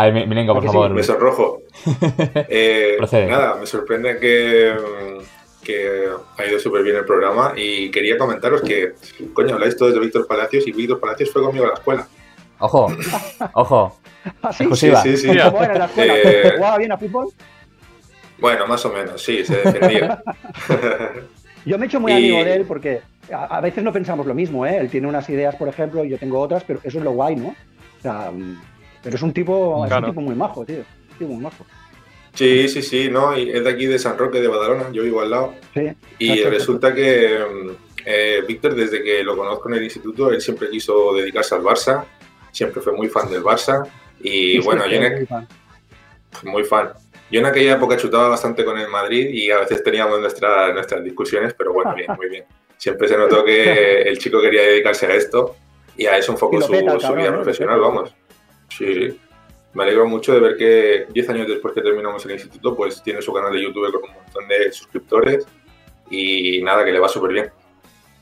A ver, Milenko, por favor. Me sonrojo. *laughs* Eh, nada, me sorprende que, que ha ido súper bien el programa y quería comentaros que, coño, habláis todos de Víctor Palacios y Víctor Palacios fue conmigo a la escuela. Ojo, *laughs* ojo. ¿Ah, sí? Sí, sí, sí. ¿Cómo era la escuela? Eh, ¿Jugaba bien a fútbol? Bueno, más o menos, sí, se defendía. *laughs* yo me he hecho muy amigo de él porque a, veces no pensamos lo mismo, ¿eh? Él tiene unas ideas, por ejemplo, y yo tengo otras, pero eso es lo guay, ¿no? O sea, pero es un tipo, es un tipo muy majo, tío. Un tipo muy majo. Sí, sí, sí, no, y es de aquí de San Roque de Badalona, yo vivo al lado. Sí, y resulta que eh, Víctor, desde que lo conozco en el instituto, él siempre quiso dedicarse al Barça, siempre fue muy fan del Barça. Y bueno, yo en, muy, fan. muy fan. Yo en aquella época chutaba bastante con el Madrid y a veces teníamos nuestras nuestras discusiones, pero bueno, bien, muy bien. Siempre se notó que *laughs* el chico quería dedicarse a esto y a eso enfocó su, su, vida profesional, vamos. Sí, me alegro mucho de ver que 10 años después que terminamos el instituto, pues tiene su canal de YouTube con un montón de suscriptores y nada, que le va súper bien.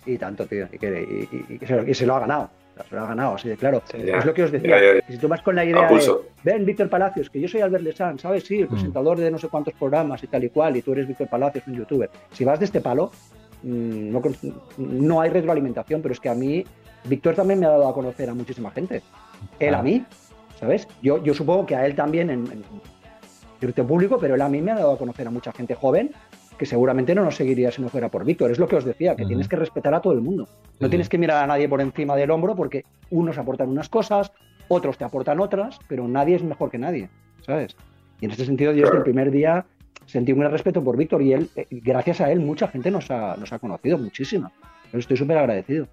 Y tanto, tío, y, que, se, lo ha ganado. Se lo ha ganado, así de claro. es lo que os decía. si tú vas con la idea de, ven, Víctor Palacios, que yo soy Albert Lesan, ¿sabes? Sí, el mm. presentador de no sé cuántos programas y tal y cual, y tú eres Víctor Palacios, un youtuber. Si vas de este palo, mm, no, no hay retroalimentación, pero es que a mí, Víctor también me ha dado a conocer a muchísima gente. Él a mí, ¿sabes? Yo, yo supongo que a él también en, en público, pero él a mí me ha dado a conocer a mucha gente joven que seguramente no nos seguiría si no fuera por Víctor. Es lo que os decía, que tienes que respetar a todo el mundo. No tienes que mirar a nadie por encima del hombro porque unos aportan unas cosas, otros te aportan otras, pero nadie es mejor que nadie, ¿sabes? Y en este sentido yo desde el primer día sentí un gran respeto por Víctor y él, eh, gracias a él mucha gente nos ha, nos ha conocido, muchísima. Estoy súper agradecido.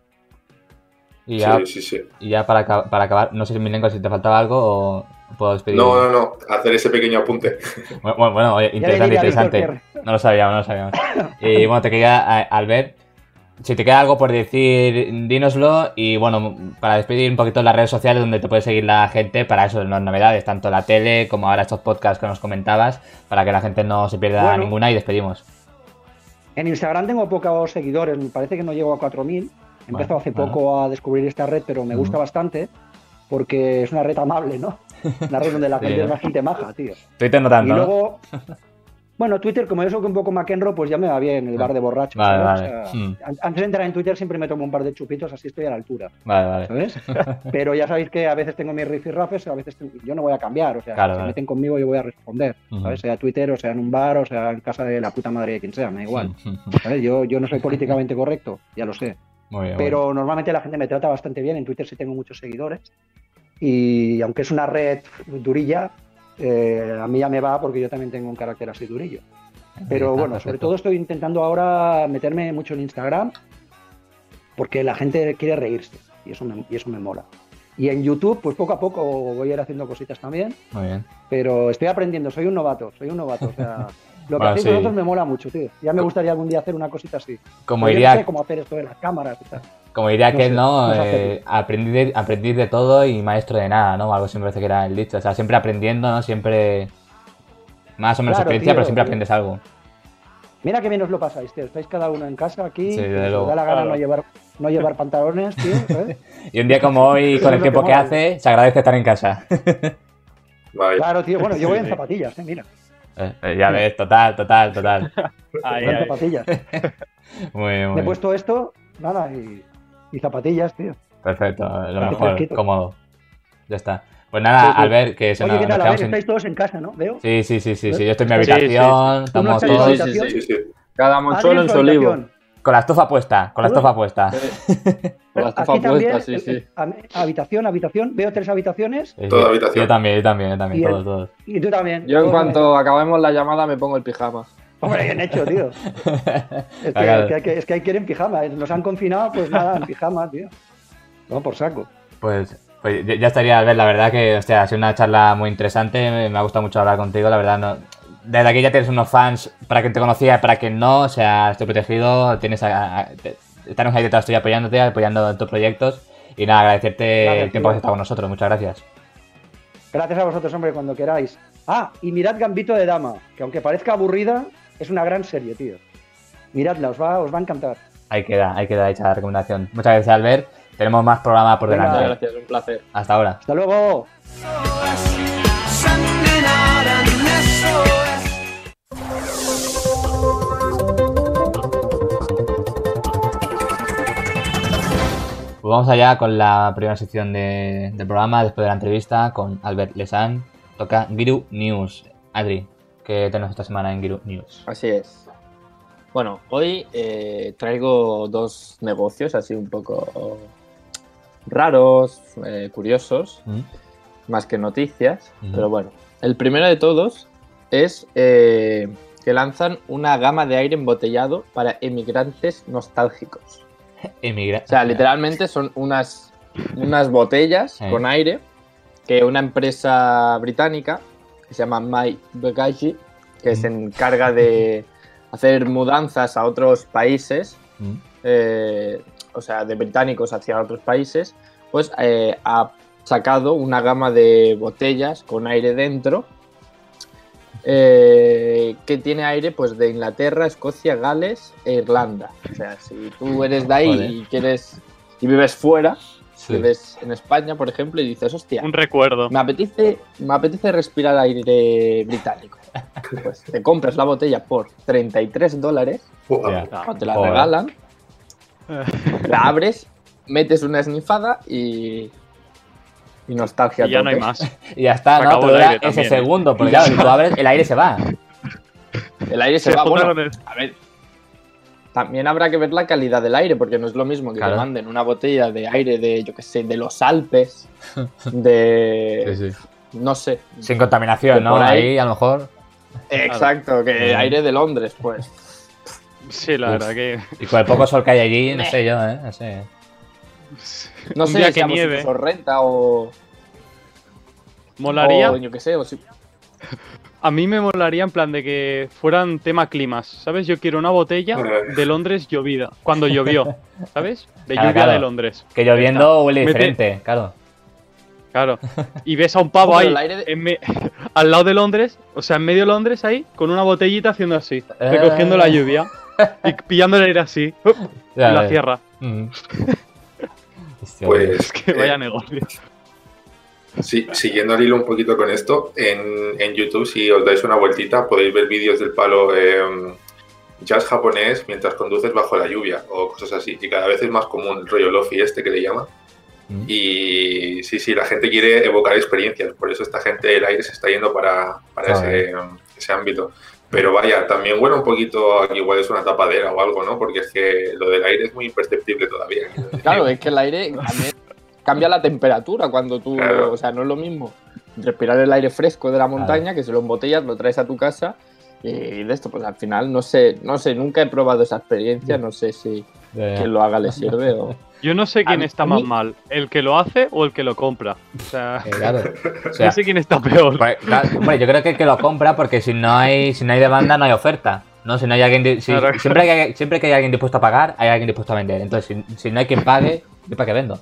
Y ya, sí, sí, sí. Y ya para, para acabar, no sé si lengua si te faltaba algo o puedo despedir. No, no, no, hacer ese pequeño apunte. Bueno, bueno, interesante, interesante. No lo sabíamos, no lo sabíamos. Y *laughs* bueno, te quería, Albert, si te queda algo por decir, dínoslo. Y bueno, para despedir un poquito las redes sociales donde te puede seguir la gente para eso, las novedades, tanto la tele como ahora estos podcasts que nos comentabas, para que la gente no se pierda ninguna y despedimos. En Instagram tengo pocos seguidores, me parece que no llego a 4.000 He empezado hace poco a descubrir esta red, pero me gusta bastante porque es una red amable, ¿no? *laughs* Una red donde la gente es bastante maja, tío. Twitter no tanto. Y luego, *laughs* bueno, Twitter, como yo soy un poco McEnroe, pues ya me va bien el bar de borracho. Hmm. Antes de entrar en Twitter siempre me tomo un par de chupitos, así estoy a la altura. Vale, vale. ¿Sabes? *laughs* Pero ya sabéis que a veces tengo mis rifirrafes, a veces yo no voy a cambiar. O sea, si se meten conmigo yo voy a responder. ¿Sabes? Sea Twitter, o sea en un bar, o sea en casa de la puta madre de quien sea, me da igual. ¿Sabes? Yo, yo no soy políticamente correcto, ya lo sé. Pero normalmente la gente me trata bastante bien. En Twitter sí tengo muchos seguidores. Y aunque es una red durilla, eh, a mí ya me va porque yo también tengo un carácter así durillo. Pero bueno, sobre todo estoy intentando ahora meterme mucho en Instagram porque la gente quiere reírse y eso me, y eso me mola. Y en YouTube, pues poco a poco voy a ir haciendo cositas también. Muy bien. Pero estoy aprendiendo, soy un novato, soy un novato. O sea, *laughs* Lo que hacéis vosotros me mola mucho, tío. Ya me gustaría algún día hacer una cosita así. Como iría... no sé cómo hacer esto de las cámaras y tal. Como diría que no, eh, aprendí, de, de, todo y maestro de nada, ¿no? Algo siempre parece que era el dicho. O sea, siempre aprendiendo, ¿no? Siempre. Más o menos experiencia, pero siempre aprendes algo. Mira que menos lo pasáis, tío. Estáis cada uno en casa aquí. Sí, de da la gana no llevar, no llevar *laughs* pantalones, tío. y un día como *laughs* hoy, con el tiempo que hace, se agradece estar en casa. *laughs* Claro, tío. Bueno, yo voy en zapatillas, ¿eh? Mira. Eh, ya ves, total, total, total. *laughs* Ahí, zapatillas. *laughs* muy bien, muy Me he puesto esto, nada, y, zapatillas, tío. Perfecto, lo mejor, cómodo. Ya está. Pues nada, al ver que se Oye, nos, ¿qué tal? a ver, estáis todos en casa, ¿no? ¿Veo? Sí, sí, sí, sí, sí. Yo estoy en mi habitación, estamos todos. Sí, sí, Cada mochuelo en su olivo. Con la estufa puesta, con la estufa puesta. Con la estufa puesta, sí, sí. Habitación, habitación, veo tres habitaciones. Toda habitación. Yo también, yo también, yo también, todos, todos. Y tú también. Yo en cuanto acabemos la llamada me pongo el pijama. Hombre, bien hecho, tío. *laughs* Es que, es que, hay que ir en pijama. ¿eh? Nos han confinado, pues nada, en pijama, tío. No, por saco. Pues, pues ya estaría, ver, la verdad que, hostia, ha sido una charla muy interesante. Me ha gustado mucho hablar contigo, la verdad. No, desde aquí ya tienes unos fans para quien te conocía y para quien no, o sea, estoy protegido, tienes a, estamos ahí detrás estoy apoyándote, apoyando en tus proyectos y nada, agradecerte el tiempo que has estado con nosotros, muchas gracias. Gracias a vosotros, hombre, cuando queráis. Ah, y mirad Gambito de Dama, que aunque parezca aburrida, es una gran serie, tío. Miradla, os va, os va a encantar. Ahí queda, ahí queda hecha la recomendación. Muchas gracias, Albert. Tenemos más programa por delante. Muchas gracias, un placer. Hasta ahora. Hasta luego. Pues vamos allá con la primera sección del programa, después de la entrevista con Albert Lesan. Toca Giru News. Adri, ¿qué tenemos esta semana en Giru News? Así es. Bueno, hoy eh, traigo dos negocios así un poco raros, eh, curiosos, mm. más que noticias, pero bueno. El primero de todos es eh, que lanzan una gama de aire embotellado para emigrantes nostálgicos. O sea, literalmente son unas, unas botellas con aire que una empresa británica que se llama My Bagage, que se encarga de hacer mudanzas a otros países, eh, o sea, de británicos hacia otros países, pues eh, ha sacado una gama de botellas con aire dentro eh, que tiene aire pues de Inglaterra, Escocia, Gales e Irlanda. O sea, si tú eres de ahí y quieres y vives fuera, vives en España, por ejemplo, y dices, hostia, un recuerdo. Me apetece, me apetece respirar aire británico. *laughs* Pues te compras la botella por 33 dólares, o te la regalan, *laughs* la abres, metes una esnifada y y nostalgia. Y ya no hay más. *laughs* y ya está, ¿no? Pero ese ¿eh? segundo, porque claro, si tú abres, el aire se va. El aire se, va, bueno, a ver. también habrá que ver la calidad del aire, porque no es lo mismo que te manden una botella de aire de, yo qué sé, de los Alpes, *laughs* de... No sé. Sin contaminación, ¿no? Ahí, a lo mejor... Exacto, que aire de Londres, pues. Sí, la verdad que... Y con el poco sol que hay allí, no sé yo, ¿eh? No sé. No sé, que nieve. renta o... Molaría. O yo qué sé, o si... A mí me molaría en plan de que fueran tema climas, ¿sabes? Yo quiero una botella de Londres llovida, cuando llovió, *laughs* ¿sabes? De lluvia de Londres. Que lloviendo huele diferente, claro. Claro. *laughs* Y ves a un pavo ahí, *laughs* al lado de Londres, o sea, en medio de Londres ahí, con una botellita haciendo así, recogiendo la lluvia y pillando el aire así, y la cierra. Mm. Pues que vaya eh, negocio. Sí, siguiendo al hilo un poquito con esto, en, YouTube, si os dais una vueltita, podéis ver vídeos del palo eh, jazz japonés mientras conduces bajo la lluvia o cosas así. Y cada vez es más común el rollo lofi este que le llaman. Mm. Y sí, sí, la gente quiere evocar experiencias, por eso esta gente el aire se está yendo para, ese, ese, ámbito. Pero vaya, también huele un poquito a que igual es una tapadera o algo, ¿no? Porque es que lo del aire es muy imperceptible todavía. Claro, es que el aire también cambia la temperatura cuando tú, o sea, no es lo mismo respirar el aire fresco de la montaña que si lo embotellas, lo traes a tu casa y de esto, pues al final no sé, no sé, nunca he probado esa experiencia, no sé si quien lo haga le sirve o... *laughs* Yo no sé quién está más mal, el que lo hace o el que lo compra. O sea, *laughs* no sé quién está peor. Pues, bueno, yo creo que el que lo compra porque si no hay, si no hay demanda no hay oferta. ¿no? Si no hay alguien, siempre, que hay, siempre que hay alguien dispuesto a pagar, hay alguien dispuesto a vender. Entonces, si, si no hay quien pague, ¿yo para qué vendo?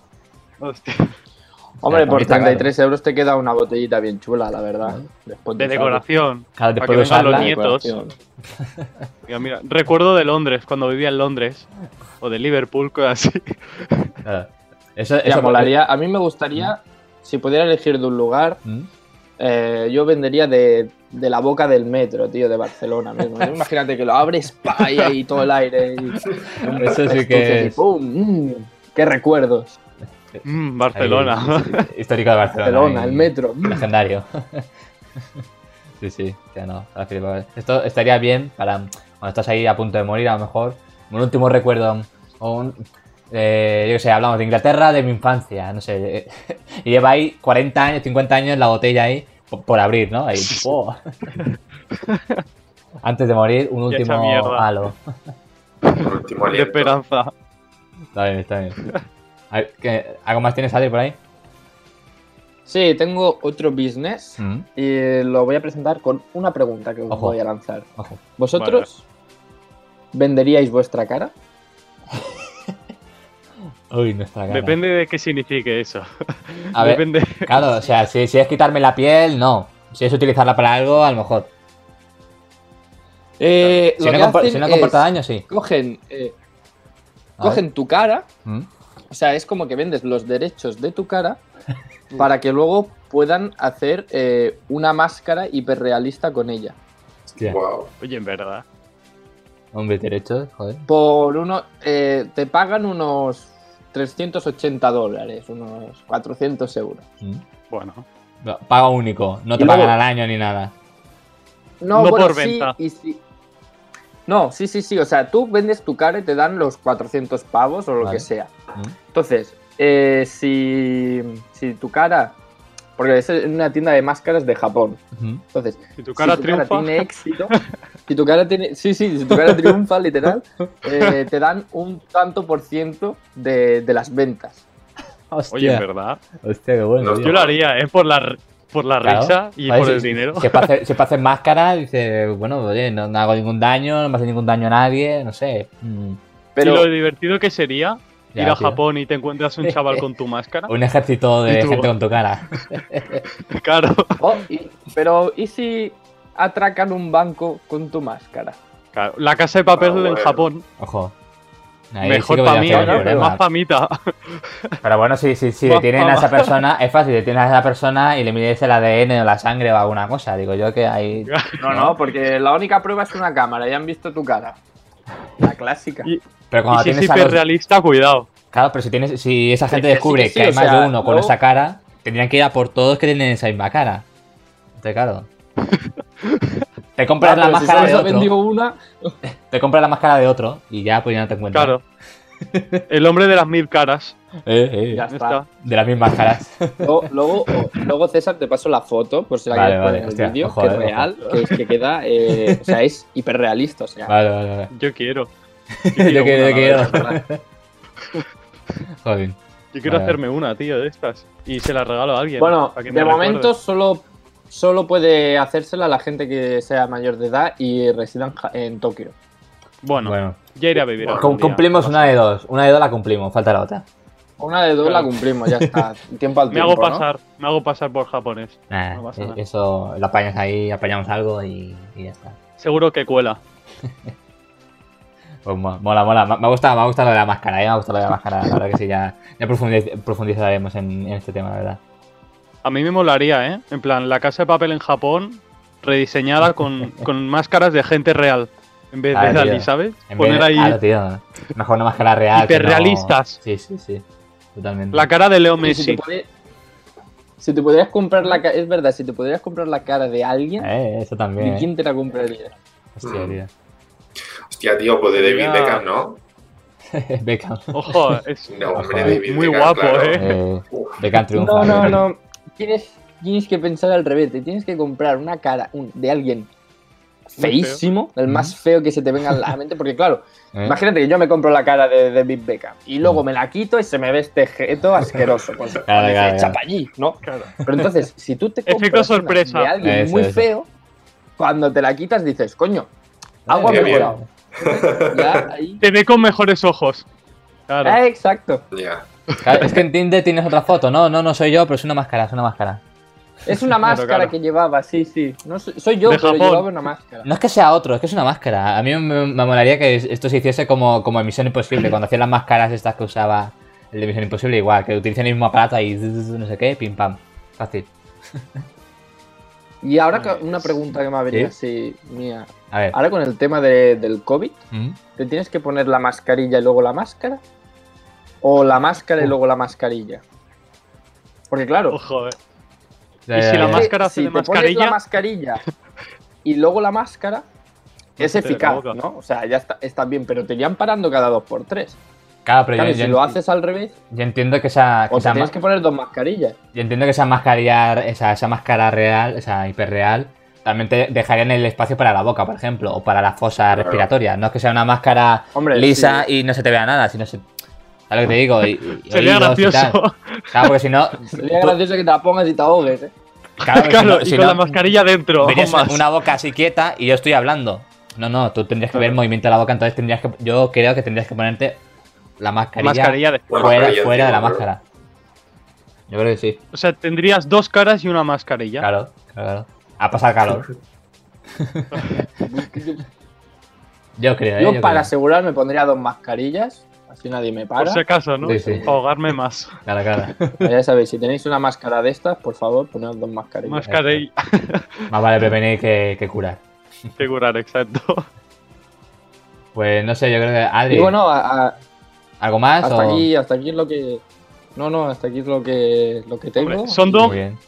Hombre, por 33 euros te queda una botellita bien chula, la verdad. de, decoración. Claro, después de los nietos. mira, recuerdo de Londres, cuando vivía en Londres. O de Liverpool, cosas así. Eso, molaría. A mí me gustaría, si pudiera elegir de un lugar, ¿Mm? eh, yo vendería de, la boca del metro, tío, de Barcelona mismo. *laughs* Imagínate que lo abres, pa, y ahí todo el aire. Eso sí que es. Mm, ¡Qué recuerdos! Mm, Barcelona. histórico de Barcelona. Barcelona, el metro. Legendario. *laughs* sí, sí, ya no. Esto estaría bien para cuando estás ahí a punto de morir, a lo mejor. Un último recuerdo. O un, eh, yo qué sé, hablamos de Inglaterra, de mi infancia, no sé. *laughs* y lleva ahí 40 años, 50 años la botella ahí por, abrir, ¿no? Ahí, *laughs* oh. Antes de morir, un último halo. un último De esperanza. Está bien, está bien. ¿Algo más tienes, Adri, por ahí? Sí, tengo otro business mm. y lo voy a presentar con una pregunta que os voy a lanzar. ¿Vosotros venderíais vuestra cara? *laughs* Uy, nuestra cara. Depende de qué signifique eso. A Depende. *laughs* claro, o sea, si, es quitarme la piel, no. Si es utilizarla para algo, a lo mejor. Eh, si, no comporta daño, sí. Cogen, eh, cogen tu cara, ¿Mm? O sea, es como que vendes los derechos de tu cara *laughs* para que luego puedan hacer eh, una máscara hiperrealista con ella. Wow. Oye, en verdad. Hombre, derechos, joder. Por uno, eh, te pagan unos 380 dólares, unos 400 euros. Mm. Bueno. Paga único, no te pagan al año ni nada. No, por venta. No, sí, sí, sí. O sea, tú vendes tu cara y te dan los 400 pavos o lo que sea. Entonces, eh, si, si tu cara. Porque es una tienda de máscaras de Japón. Entonces, si tu cara, tiene éxito, *laughs* si tu cara tiene. Sí, sí, si tu cara triunfa, literal, eh, te dan un tanto por ciento de, de las ventas. Oye, en verdad. Hostia, qué bueno. Yo lo haría, ¿eh? Por la, por la risa y por el dinero. Si para *laughs* hacer máscara, dice, bueno, oye, no, hago ningún daño, no me hace ningún daño a nadie, no sé. Mm. Pero lo divertido que sería ir a Japón y te encuentras un chaval con tu máscara. *laughs* un ejército de gente con tu cara. *laughs* claro. Oh, pero, ¿y si atracan un banco con tu máscara? Claro, la casa de papel ah, en Japón. Ojo. Mejor para mí, ¿no? más famita. Pero bueno, si, si, si *laughs* detienen a esa persona, es fácil, detienes a esa persona y le mides el ADN o la sangre o alguna cosa. Digo yo que hay. No, no, porque la única prueba es una cámara, ya han visto tu cara. La clásica. pero cuando si es realista, cuidado. Claro, pero si tienes, si esa gente descubre que, hay más de uno con esa cara, tendrían que ir a por todos que tienen esa misma cara. Entonces, claro. *laughs* te compras la máscara de otro. Una... Te compras la máscara de otro y ya pues ya no te encuentras. Claro. El hombre de las mil caras. Eh, eh, ya está. De las mismas caras. Luego, luego, César, te paso la foto, por si la quieres poner en el vídeo, que es real, que, que, queda, eh, o sea, es hiperrealista. O sea. Vale, vale, vale. Yo quiero. *laughs* Yo quiero, yo quiero. Joder. Yo quiero hacerme una, tío, de estas. Y se la regalo a alguien. Bueno, de momento solo, solo puede hacérsela a la gente que sea mayor de edad y resida en, Tokio. Bueno, bueno, ya iré a vivir. cumplimos una de dos. Una de dos la cumplimos, falta la otra. Una de dos la cumplimos, ya está. *laughs* Tiempo al tiempo. Me hago pasar, me hago pasar por japonés. Eh, eso lo apañas ahí, apañamos algo y, ya está. Seguro que cuela. *laughs* Pues mola, mola. Me ha gustado, me ha gustado lo de la máscara, ¿eh? me ha gustado lo de la máscara. La verdad que sí, ya, ya profundizaremos en, este tema, la verdad. A mí me molaría, ¿eh? En plan, la casa de papel en Japón rediseñada con, con máscaras de gente real. En vez de Dali, ¿sabes? Poner ahí. Claro, tío. Mejor una máscara real. Hiperrealistas. Sí, sí, sí. Totalmente. La cara de Leo Messi. Si te, podrías comprar la cara. Es verdad, si te podrías comprar la cara de alguien. Eh, eso también. ¿De quién te la compraría? Hostia, tío. Hostia, tío, pues de David Beckham, ¿no? *laughs* Beckham. Ojo, es *laughs* muy guapo, ¿eh? eh Beckham triunfa. No, no, no. Tienes, tienes que pensar al revés. Te tienes que comprar una cara de alguien feísimo, el más feo que se te venga a la *laughs* mente, porque claro, ¿Eh? imagínate que yo me compro la cara de David Beckham y luego me la quito y se me ve este jeto asqueroso, pues, claro, chapallí, ¿no? Pero entonces, si tú te compras sorpresa. de alguien muy feo, cuando te la quitas dices, coño, agua mejorado. *laughs* Te ve con mejores ojos. Claro. Ah, exacto. es que en Tinder tienes otra foto, no, no, no soy yo, pero es una máscara, es una máscara. Es una *laughs* máscara que llevaba, sí, sí. No soy, yo, pero llevaba una máscara. No es que sea otro, es que es una máscara. A mí me, molaría que esto se hiciese como, como en Misión Imposible, cuando hacían las máscaras estas que usaba el de Misión Imposible, igual, que utilicen el mismo aparato y no sé qué, pim pam. Fácil. Y ahora *laughs* una pregunta que me ha venido así mía. Ahora con el tema del COVID, ¿Mm? ¿te tienes que poner la mascarilla y luego la máscara? ¿O la máscara y luego la mascarilla? Porque claro. Ojo, eh. ¿Y si la máscara hace si te Pones la mascarilla y luego la máscara, es eficaz, ¿no? O sea, ya está, está bien, pero te irían parando cada dos por tres. Claro, pero yo, si lo haces al revés. Yo entiendo que esa. o tienes que poner dos mascarillas. Yo entiendo que esa mascarilla, esa, esa máscara real, esa hiperreal, también te dejarían el espacio para la boca, por ejemplo, o para la fosa respiratoria. No es que sea una máscara lisa y no se te vea nada, sino se. ¿Sabes lo que te digo? *laughs* Sería gracioso. Claro, porque si no. *laughs* Sería gracioso que te la pongas y te ahogues, ¿eh? Claro, y con la mascarilla dentro. una boca así quieta y yo estoy hablando. No, no, tú tendrías que ver el movimiento de la boca, entonces tendrías que. Yo creo que tendrías que ponerte la mascarilla, fuera, de la máscara. Yo creo que sí. O sea, tendrías dos caras y una mascarilla. Claro, claro. A pasar calor. *laughs* yo creo, ¿eh? Yo, para asegurar me pondría dos mascarillas. Así nadie me para. Por si acaso, ¿no? Sí, Ahogarme más. Cara, cara. *laughs* Ya sabéis, si tenéis una máscara de estas, por favor, poned dos mascarillas. Mascarilla. Más vale prevenir que, que curar. Que curar, exacto. Pues no sé, yo creo que Adri. Y bueno, a, ¿Algo más? Hasta aquí, hasta aquí es lo que. No, no, hasta aquí es lo que, lo que tengo. son,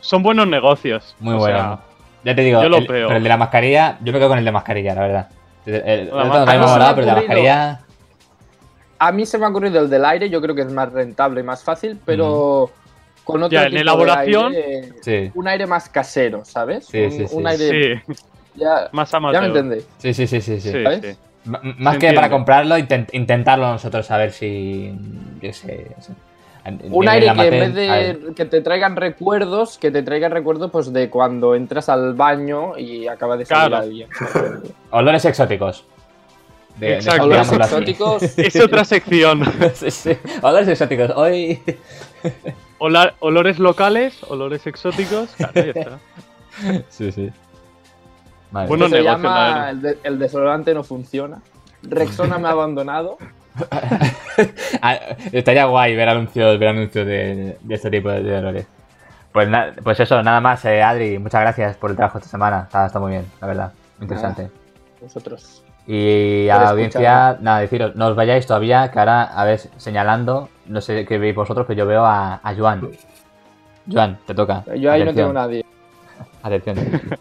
son buenos negocios. Muy bueno. ya te digo, yo lo el, pero el de la mascarilla, yo me quedo con el de mascarilla, la verdad. El, el, la pero de la mascarilla. A mí se me ha ocurrido el del aire, yo creo que es más rentable y más fácil, pero con otro ya, en elaboración, sí. un aire más casero, ¿sabes? Sí, sí, sí. Un aire ya, más amateur. Ya me entendéis. Sí, sí, sí, sí. sí. ¿Sabes? más que para comprarlo, intentarlo nosotros a ver si. Yo sé. Un aire que en vez de que te traigan recuerdos, que te traigan recuerdos pues de cuando entras al baño y acaba de salir alguien. *laughs* Olores exóticos. De, Olores exóticos. *laughs* es otra sección. *laughs* Olores exóticos. Hoy. *laughs* olores locales, olores exóticos. Claro, ya está. Sí, sí. Bueno, se llama el, desodorante no funciona. Rexona me ha abandonado. Ah, estaría guay ver anuncios, ver anuncios de, este tipo de, errores. Pues, pues eso, nada más, eh, Adri. Muchas gracias por el trabajo esta semana. Está, muy bien, la verdad. Interesante. Vosotros. Y a la audiencia, nada, deciros, no os vayáis todavía, que ahora, a ver, señalando, no sé qué veis vosotros, pero yo veo a, a Joan. Joan, te toca. Yo ahí no tengo nadie. Atención. *laughs*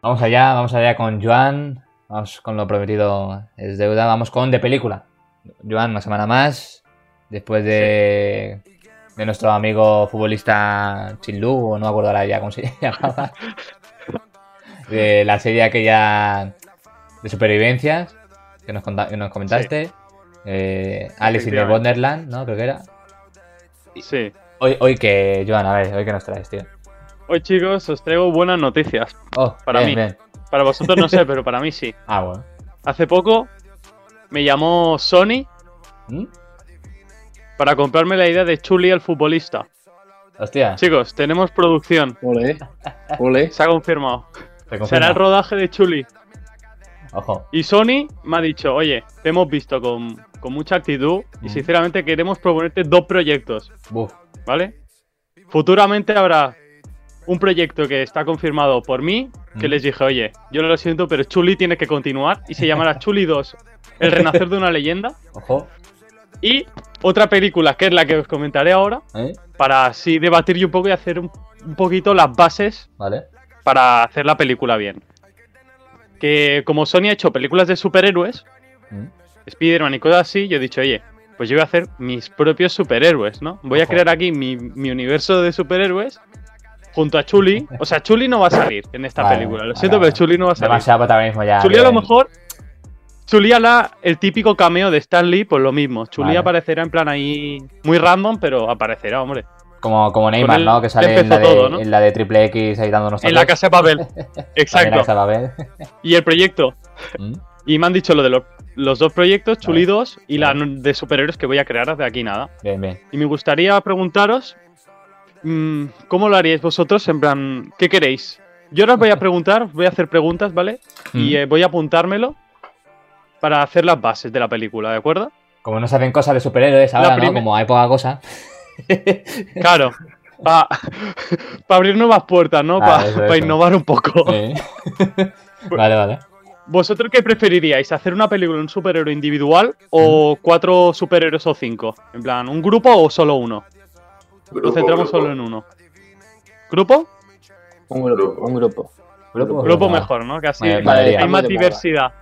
vamos allá, vamos allá con Joan. Vamos con lo prometido es deuda. Vamos con de película. Joan, una semana más. Después de, de nuestro amigo futbolista Chinlu, o no me acuerdo ahora ya cómo se *laughs* llamaba. De la serie aquella de supervivencias que nos, nos comentaste. Eh, Alice in the Wonderland, ¿no? Creo que era. Sí. Hoy, hoy que, Joan, a ver, hoy que nos traes, tío. Hoy, chicos, os traigo buenas noticias. Oh, para mí. Para vosotros no sé, pero para mí sí. *laughs* Ah, bueno. Hace poco me llamó Sony ¿Mm? Para comprarme la idea de Chuli el futbolista. Hostia. Chicos, tenemos producción. Ole. Ole. Se ha confirmado. Será el rodaje de Chuli. Ojo. Y Sony me ha dicho, oye, te hemos visto con, mucha actitud y mm. sinceramente queremos proponerte dos proyectos. ¿Vale? Futuramente habrá un proyecto que está confirmado por mí, que mm. les dije, oye, yo lo siento, pero Chuli tiene que continuar y se llamará *laughs* Chuli 2, el renacer de una leyenda. Ojo. Y otra película, que es la que os comentaré ahora, ¿Eh? para así debatir yo un poco y hacer un, poquito las bases vale. para hacer la película bien. Que como Sony ha hecho películas de superhéroes, mm. Spider-Man y cosas así, yo he dicho, oye, pues yo voy a hacer mis propios superhéroes, ¿no? Voy a crear aquí mi, mi universo de superhéroes junto a Chuli. O sea, Chuli no va a salir en esta película. Lo siento, pero Chuli no va a salir. Demasiado protagonismo ya. Chuli a lo mejor. Chuli la el típico cameo de Stan Lee, pues lo mismo. Chuli aparecerá en plan ahí muy random, pero aparecerá, hombre. Como, como Neymar, ¿no? Que sale en la, de, en la, de, Triple X ahí dándonos En la casa de papel. Exacto. en la casa de papel. *laughs* y el proyecto. ¿Mm? Y me han dicho lo de los, los dos proyectos, Chuli 2 y la de superhéroes que voy a crear de aquí nada. Bien, bien. Y me gustaría preguntaros Mm, ¿Cómo lo haríais vosotros? En plan, ¿qué queréis? Yo os voy a *laughs* preguntar, voy a hacer preguntas, ¿vale? Y mm. eh, voy a apuntármelo para hacer las bases de la película, ¿de acuerdo? Como no se hacen cosas de superhéroes ahora, ¿no? Como hay poca cosa. *laughs* Claro. Para *laughs* abrir nuevas puertas, ¿no? Para innovar un poco. *laughs* vale, vale. ¿Vosotros qué preferiríais? ¿Hacer una película de un superhéroe individual o cuatro superhéroes o cinco? En plan, ¿un grupo o solo uno? Nos centramos solo en uno. ¿Grupo? Un grupo, un grupo. Grupo, mejor, ¿no? Que así hay más diversidad.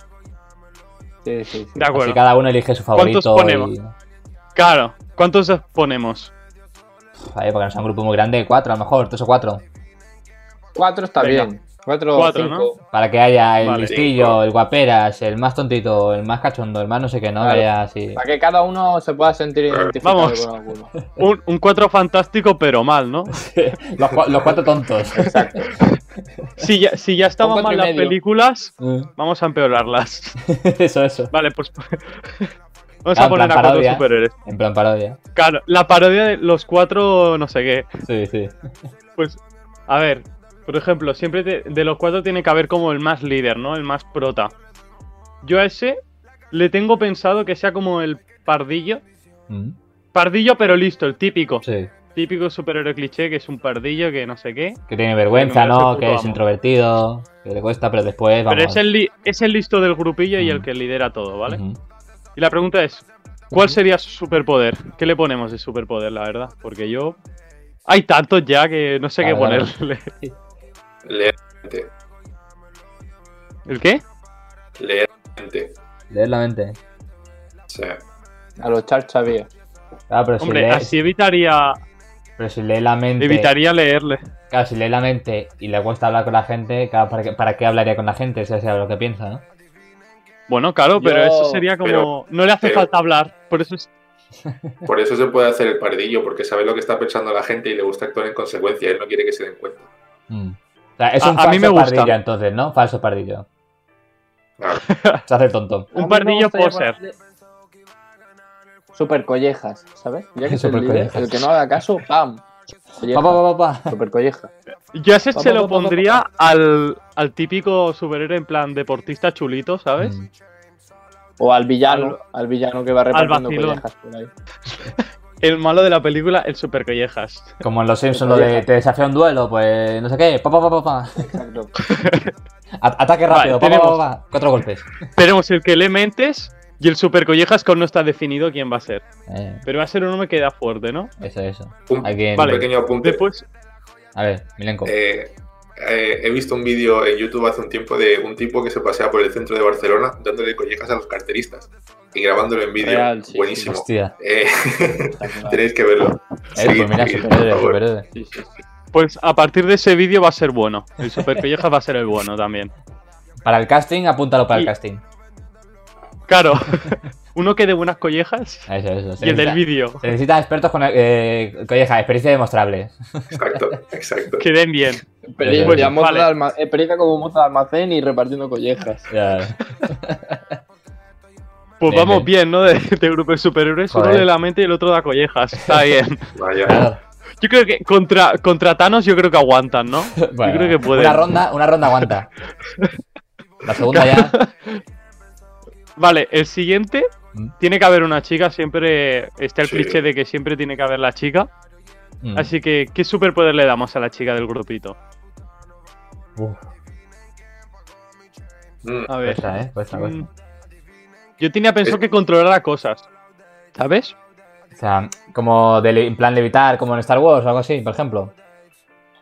Sí, sí, sí. De acuerdo. Así cada uno elige su favorito. ¿Cuántos ponemos? Claro, ¿cuántos ponemos? Vale, porque no es un grupo muy grande, cuatro a lo mejor, tres o cuatro. Cuatro está bien. Cuatro, Para que haya el listillo, el guaperas, el más tontito, el más cachondo, el más no sé qué, ¿no? así. Para que cada uno se pueda sentir identificado Vamos. con alguno. *laughs* Un, cuatro fantástico, pero mal, ¿no? los, cuatro tontos. Exacto. Si ya, si ya estaban mal las películas, mm. vamos a empeorarlas. *laughs* eso, eso. Vale, pues. *laughs* Vamos a poner a cuatro superhéroes. En plan parodia. Claro, la parodia de los cuatro no sé qué. Sí, sí. Pues, a ver, por ejemplo, siempre de los cuatro tiene que haber como el más líder, ¿no? El más prota. Yo a ese le tengo pensado que sea como el pardillo. Mm. Pardillo, pero listo, el típico. Sí. Típico superhéroe cliché que es un pardillo que no sé qué. Que tiene vergüenza, ¿no? Que es introvertido, que le cuesta, pero después vamos. Pero es el, es el listo del grupillo y el mm. que lidera todo, ¿vale? Y la pregunta es, ¿cuál sería su superpoder? ¿Qué le ponemos de superpoder, la verdad? Porque yo... Hay tantos ya que no sé qué ponerle. *laughs* Leer la mente. ¿El qué? Leer la mente. Leer la mente. Sí. A los char sabía. Ah, pero Hombre, así evitaría. Pero si lee la mente. Evitaría leerle. Claro, si lee la mente y le cuesta hablar con la gente, ¿para qué, hablaría con la gente? Si sabe lo que piensa, ¿no? Bueno, claro, pero eso sería como. no le hace falta hablar, por eso es. *laughs* Por eso se puede hacer el pardillo, porque sabe lo que está pensando la gente y le gusta actuar en consecuencia. Él no quiere que se den cuenta. Mm es un falso mí me pardillo entonces, ¿no? Falso pardillo. *laughs* Se hace tonto. Un pardillo puede ser. Super collejas, ¿sabes? Ya que *laughs* es el, el que no haga caso, ¡pam! Super colleja. Yo ese se lo pondría al, al, típico superhéroe en plan deportista chulito, ¿sabes? Mm. O al villano, al, villano que va repartiendo collejas por ahí. *laughs* el malo de la película, el super collejas. Como en Los Simpsons, lo de te desafía un duelo, pues no sé qué, pa, pa, pa, pa. Exacto. *laughs* Ataque rápido, pa, pa, pa, cuatro golpes. Tenemos el que le mentes y el super collejas que aún no está definido quién va a ser. Eh. Pero va a ser uno que queda fuerte, ¿no? Eso, eso. Un, pequeño apunte. Después... A ver, Milenko. Eh, eh, he visto un vídeo en YouTube hace un tiempo de un tipo que se pasea por el centro de Barcelona dándole collejas a los carteristas y grabándolo en vídeo. Buenísimo. Eh, *laughs* tenéis que verlo. Eh, pues, pues a partir de ese vídeo va a ser bueno. El super collejas va a ser el bueno también. Para el casting, apúntalo para el casting. Claro. *laughs* Uno que de buenas collejas. Eso, eso. y el del vídeo. Se necesitan expertos con eh, collejas, experiencia demostrable. Exacto, exacto. Que den bien. Experiencia, experiencia como moza de almacén y repartiendo collejas. *laughs* Pues vamos bien, ¿no? De, grupo de superhéroes. Uno de la mente y el otro da collejas. Está *laughs* bien. Vaya. Yo creo que contra, contra Thanos yo creo que aguantan, ¿no? *laughs* yo creo que pueden. Una ronda, una ronda aguanta. *laughs* La segunda ya. Vale, el siguiente mm. tiene que haber una chica, siempre está el cliché de que siempre tiene que haber la chica. Mm. Así que, ¿qué superpoder le damos a la chica del grupito? A ver. ¿eh? Mm. Yo tenía pensado que controlara cosas. ¿Sabes? O sea, como de, en plan levitar, como en Star Wars o algo así, por ejemplo.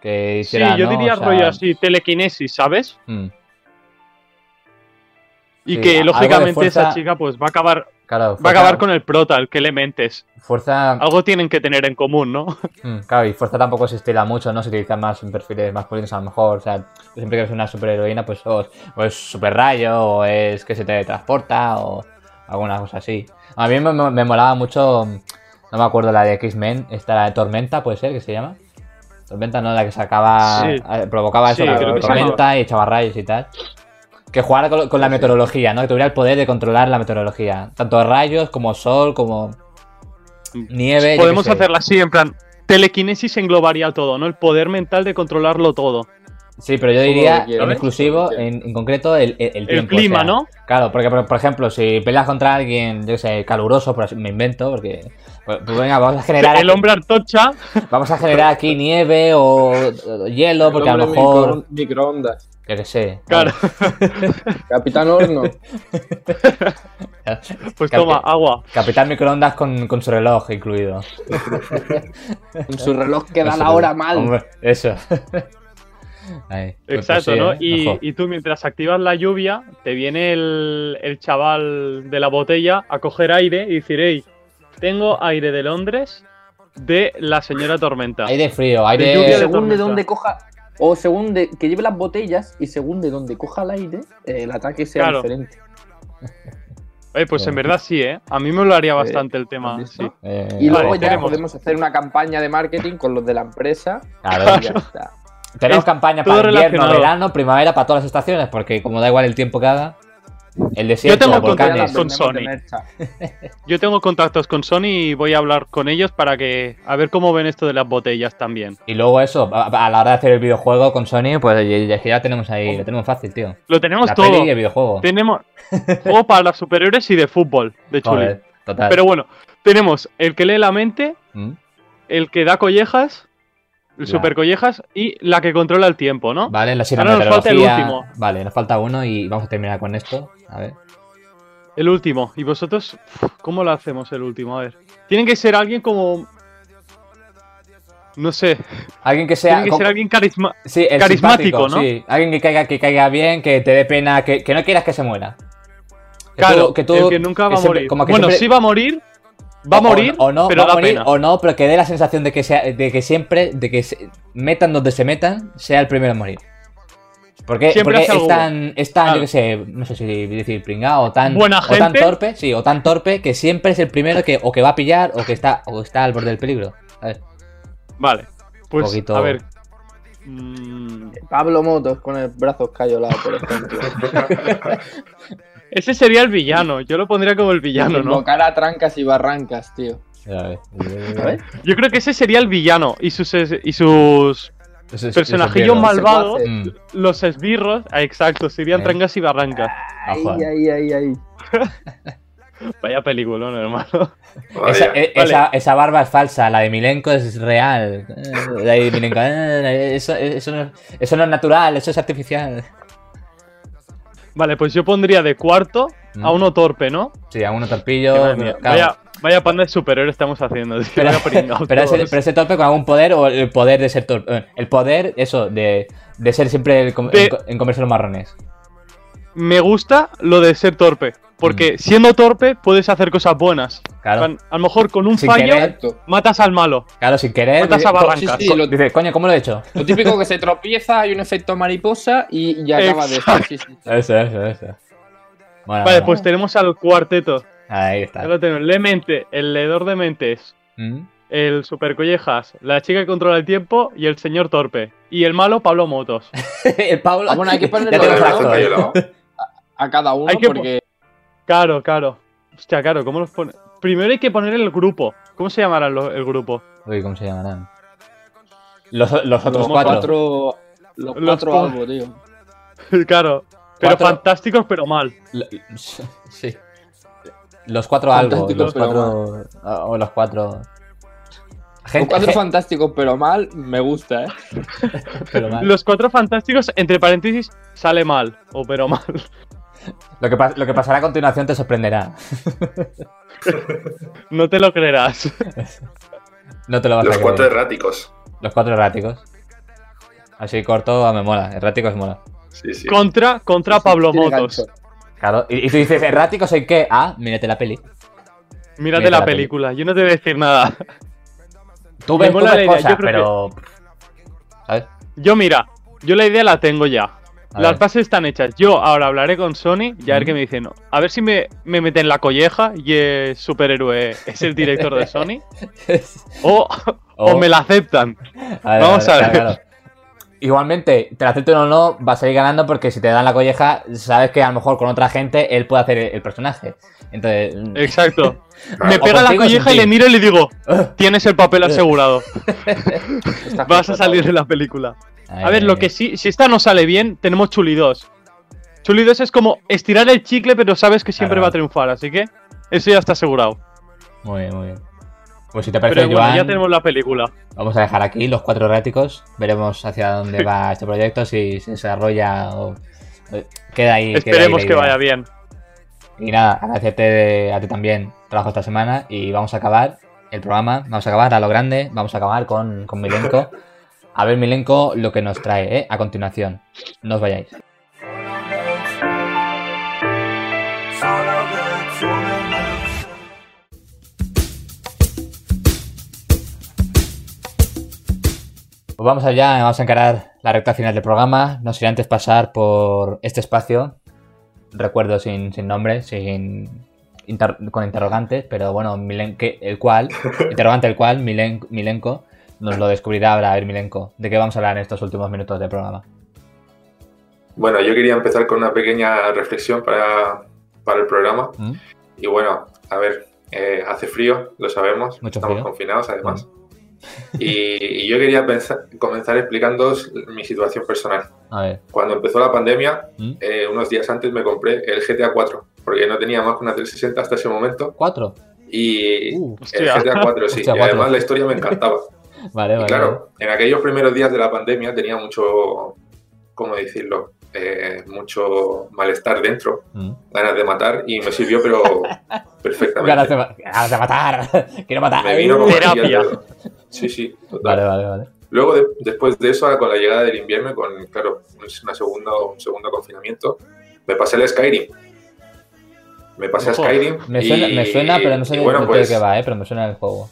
Que sí, yo diría rollo así, telequinesis, ¿sabes? Y que lógicamente esa chica pues va a acabar va a acabar con el prota, el que le mentes. Fuerza. Algo tienen que tener en común, ¿no? *laughs* Mm, claro, y fuerza tampoco se estila mucho, ¿no? Se utilizan más en perfiles masculinos a lo mejor. O sea, siempre que eres una superheroína, pues o, es super rayo, o es que se teletransporta, o alguna cosa así. A mí me, molaba mucho. No me acuerdo la de X-Men, esta la de Tormenta, puede ser que se llama. Tormenta, ¿no? La que sacaba. Eh, provocaba eso, la tormenta y echaba rayos y tal que jugara con, la meteorología, ¿no? Que tuviera el poder de controlar la meteorología. Tanto rayos como sol, como nieve. Podemos hacerla así, en plan, telequinesis englobaría todo, ¿no? El poder mental de controlarlo todo. Sí, pero yo diría en exclusivo, en, concreto, el, el, el clima, ¿no? Claro, porque por, ejemplo, si peleas contra alguien, yo sé, caluroso, por me invento, porque. Pues, pues, venga, vamos a generar. El hombre artocha. *laughs* Vamos a generar aquí nieve o, hielo, porque a lo mejor. Microondas. Yo que sé. Claro. *laughs* Capitán Horno. *laughs* pues toma, agua. Capitán Microondas con, con su reloj incluido. con su reloj que da la hora mal. eso. Pues Exacto, ¿no? ¿eh? Y, tú mientras activas la lluvia, te viene el, el, chaval de la botella a coger aire y decir, hey, tengo aire de Londres de la señora Tormenta. Aire frío, aire... De según de dónde coja... O según de, que lleve las botellas y según de dónde coja el aire, eh, el ataque sea diferente. pues en verdad sí, ¿eh? A mí me lo haría bastante el tema. Sí. y luego ya podemos hacer una campaña de marketing con los de la empresa. Claro. *laughs* ya está. Tenemos campaña para invierno, verano, primavera, para todas las estaciones, porque como da igual el tiempo que haga, el desierto, Yo tengo contactos con Sony. *laughs* Yo tengo contactos con Sony y voy a hablar con ellos para que a ver cómo ven esto de las botellas también. Y luego eso, a, la hora de hacer el videojuego con Sony, pues ya tenemos ahí, lo tenemos fácil, tío. Lo tenemos la todo. Peli y el videojuego. Tenemos *laughs* juego para los superiores y de fútbol, de chuli. total. Pero bueno, tenemos el que lee la mente, ¿Mm? el que da collejas el Super Collejas y la que controla el tiempo, ¿no? Vale, la Ahora nos falta el último. Vale, nos falta uno y vamos a terminar con esto. A ver. El último. ¿Y vosotros cómo lo hacemos el último? A ver. Tienen que ser alguien como. No sé. Alguien que sea. Tiene que ser alguien carismático, ¿no? Sí. Alguien que caiga, que caiga bien, que te dé pena, que, no quieras que se muera. claro, que tú, el que nunca va a morir. bueno, sí va a morir, Va a morir, o, no, pero va a morir, o no, pero que dé la sensación de que sea, de que siempre, de que se, metan donde se metan, sea el primero en morir. Porque, porque es tan, es tan yo qué sé, no sé si decir pringado o tan, Buena o tan torpe, sí, o tan torpe que siempre es el primero que o que va a pillar o que está o está al borde del peligro. A ver. Vale. Pues a ver. Mm. Pablo Motos con el brazo cayolado, por ejemplo. *laughs* Ese sería el villano. Yo lo pondría como el villano, ¿no? Invocar a trancas y barrancas, tío. Yo creo que ese sería el villano. Y sus, y sus personajillos malvados, mm. los esbirros, ah, exacto, serían trancas y barrancas. Ay, ay, ay, ay. *laughs* Vaya peliculón, hermano. E, esa, esa, barba es falsa, la de Milenko es real. La de Milenko, eh, eso, eso, no, eso no es natural, eso es artificial. Vale, pues yo pondría de cuarto a uno torpe, ¿no? Sí, a uno torpillo. vaya, Vaya panda de superhéroe estamos haciendo. *laughs* Pero, ese, torpe con algún poder o el poder de ser torpe. Eh, el poder, eso, de, de ser siempre en, comerse los marrones. Me gusta lo de ser torpe. Porque mm. siendo torpe puedes hacer cosas buenas. Claro. A lo mejor con un fallo matas al malo. Claro, sin querer. Matas a Barrancas. Dice, coño, ¿cómo lo he hecho? Lo típico que se tropieza, hay un efecto mariposa y ya acaba de eso. Eso, eso, vale, pues tenemos al cuarteto. Ahí está. lo tenemos. Lemente, el leedor de mentes. ¿Mm? El super collejas, la chica que controla el tiempo y el señor torpe. Y el malo, Pablo Motos. *laughs* el Pablo. Ah, bueno, hay que ponerle a, cada uno porque. Claro, claro. Hostia, claro, ¿cómo los pone? Primero hay que poner el grupo. ¿Cómo se llamará el grupo? Uy, ¿cómo se llamarán? Los, otros cuatro. Los cuatro algo, tío. *laughs* claro. Pero fantásticos, pero mal. *laughs* sí. Los cuatro algo. Los cuatro. O los cuatro. los cuatro fantásticos, pero mal, me gusta, ¿eh? *laughs* Los cuatro fantásticos, entre paréntesis, sale mal. O pero mal. *laughs* Lo que, lo que pasará a continuación te sorprenderá. *laughs* no te lo creerás. *laughs* no te lo vas los a creer. Los cuatro erráticos. Los cuatro erráticos. Así corto, me mola. Erráticos mola. Contra, contra Pablo Motos. Claro, y, tú dices, ¿erráticos en qué? Ah, mírate la peli. Mírate, la, película, yo no te voy a decir nada. Tú ves, cosas, pero... ¿Sabes? Yo mira, yo la idea la tengo ya. Las bases están hechas. Yo ahora hablaré con Sony y a ver qué me dicen. A ver si me, me meten la colleja y es superhéroe es el director de *laughs* Sony. o, o, me la aceptan. Vamos a ver. Igualmente, te la acepten o no, vas a ir ganando porque si te dan la colleja, sabes que a lo mejor con otra gente él puede hacer el personaje. Entonces. Exacto. *laughs* Me pega la colleja y le miro y le digo: *laughs* Tienes el papel asegurado. *laughs* vas a salir de la película. a ver, lo que sí, si esta no sale bien, tenemos Chuli 2. Chuli 2 es como estirar el chicle, pero sabes que siempre va a triunfar, así que eso ya está asegurado. Muy bien, muy bien. Pues si te parece, Pero ya tenemos la película. Vamos a dejar aquí los cuatro erráticos. Veremos hacia dónde *laughs* va este proyecto, si se desarrolla o queda ahí. Esperemos que vaya bien. Y nada, agradecerte a ti también trabajo esta semana y vamos a acabar el programa. Vamos a acabar a lo grande. Vamos a acabar con, con Milenko. *laughs* A ver, Milenko, lo que nos trae ¿eh? a continuación. No os vayáis. Pues vamos allá, vamos a encarar la recta final del programa. No sería antes pasar por este espacio. Recuerdo sin, sin nombre, sin con interrogantes, pero bueno, el cual, *laughs* interrogante el cual, Milenko nos lo descubrirá ahora. A ver, Milenko, ¿de qué vamos a hablar en estos últimos minutos del programa? Bueno, yo quería empezar con una pequeña reflexión para, el programa. ¿Mm? Y bueno, a ver, eh, hace frío, lo sabemos, estamos confinados además. ¿Mm? *laughs* Y, yo quería comenzar explicando mi situación personal. Cuando empezó la pandemia, ¿Mm? eh, unos días antes me compré el GTA 4, porque no tenía más que una 360 hasta ese momento. ¿4? Y uh, el GTA 4, sí. *laughs* y además la historia me encantaba. *laughs* vale, y claro, en aquellos primeros días de la pandemia tenía mucho, ¿cómo decirlo? Eh, mucho malestar dentro, ¿Mm? ganas de matar, y me sirvió, pero *laughs* perfectamente. Ganas de, matar, *laughs* quiero matar. Me vino terapia. Sí, sí, Vale, vale, vale. Luego, después de eso, con la llegada del invierno, con, claro, una segunda, un segundo confinamiento, me pasé el Skyrim. Me pasé a Skyrim. Me suena, me suena pero no sé bueno, de pues, qué va, ¿eh? pero me suena el juego.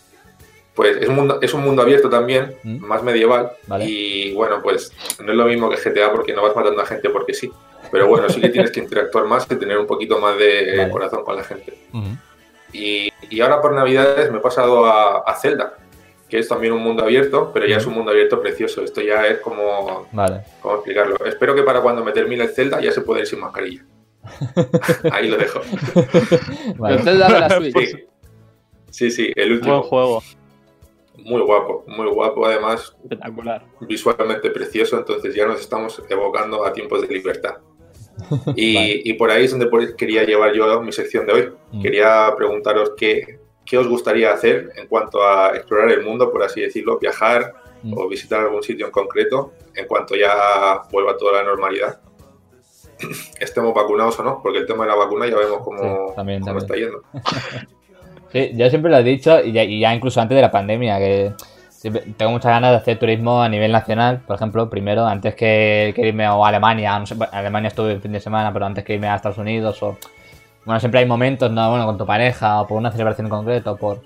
Pues es un mundo, es un mundo abierto también, ¿Mm? más medieval. Y bueno, pues no es lo mismo que GTA porque no vas matando a gente porque sí. Pero bueno, sí que tienes que interactuar más y tener un poquito más de *laughs* corazón con la gente. y, y, ahora por Navidades me he pasado a, a Zelda que es también un mundo abierto, pero ya es un mundo abierto precioso. Esto ya es como. Vale. ¿Cómo explicarlo? Espero que para cuando me termine el Zelda ya se pueda ir sin mascarilla. *laughs* Ahí lo dejo. El Zelda de la *laughs* Switch. Sí, sí, el último. Buen juego. Muy guapo, muy guapo, además. Espectacular. Visualmente precioso, entonces ya nos estamos evocando a tiempos de libertad. *laughs* Y, y por ahí es donde quería llevar yo mi sección de hoy. Mm. Quería preguntaros qué, ¿qué os gustaría hacer en cuanto a explorar el mundo, por así decirlo, viajar mm. o visitar algún sitio en concreto en cuanto ya vuelva toda la normalidad? *clears throat* Estemos vacunados o no, porque el tema de la vacuna ya vemos cómo, está yendo. *laughs* Sí, yo siempre lo he dicho y ya, incluso antes de la pandemia, que tengo muchas ganas de hacer turismo a nivel nacional, por ejemplo, primero, antes que, irme a Alemania, no sé, Alemania estuve el fin de semana, pero antes que irme a Estados Unidos o... Bueno, siempre hay momentos, ¿no? Bueno, con tu pareja o por una celebración en concreto, o por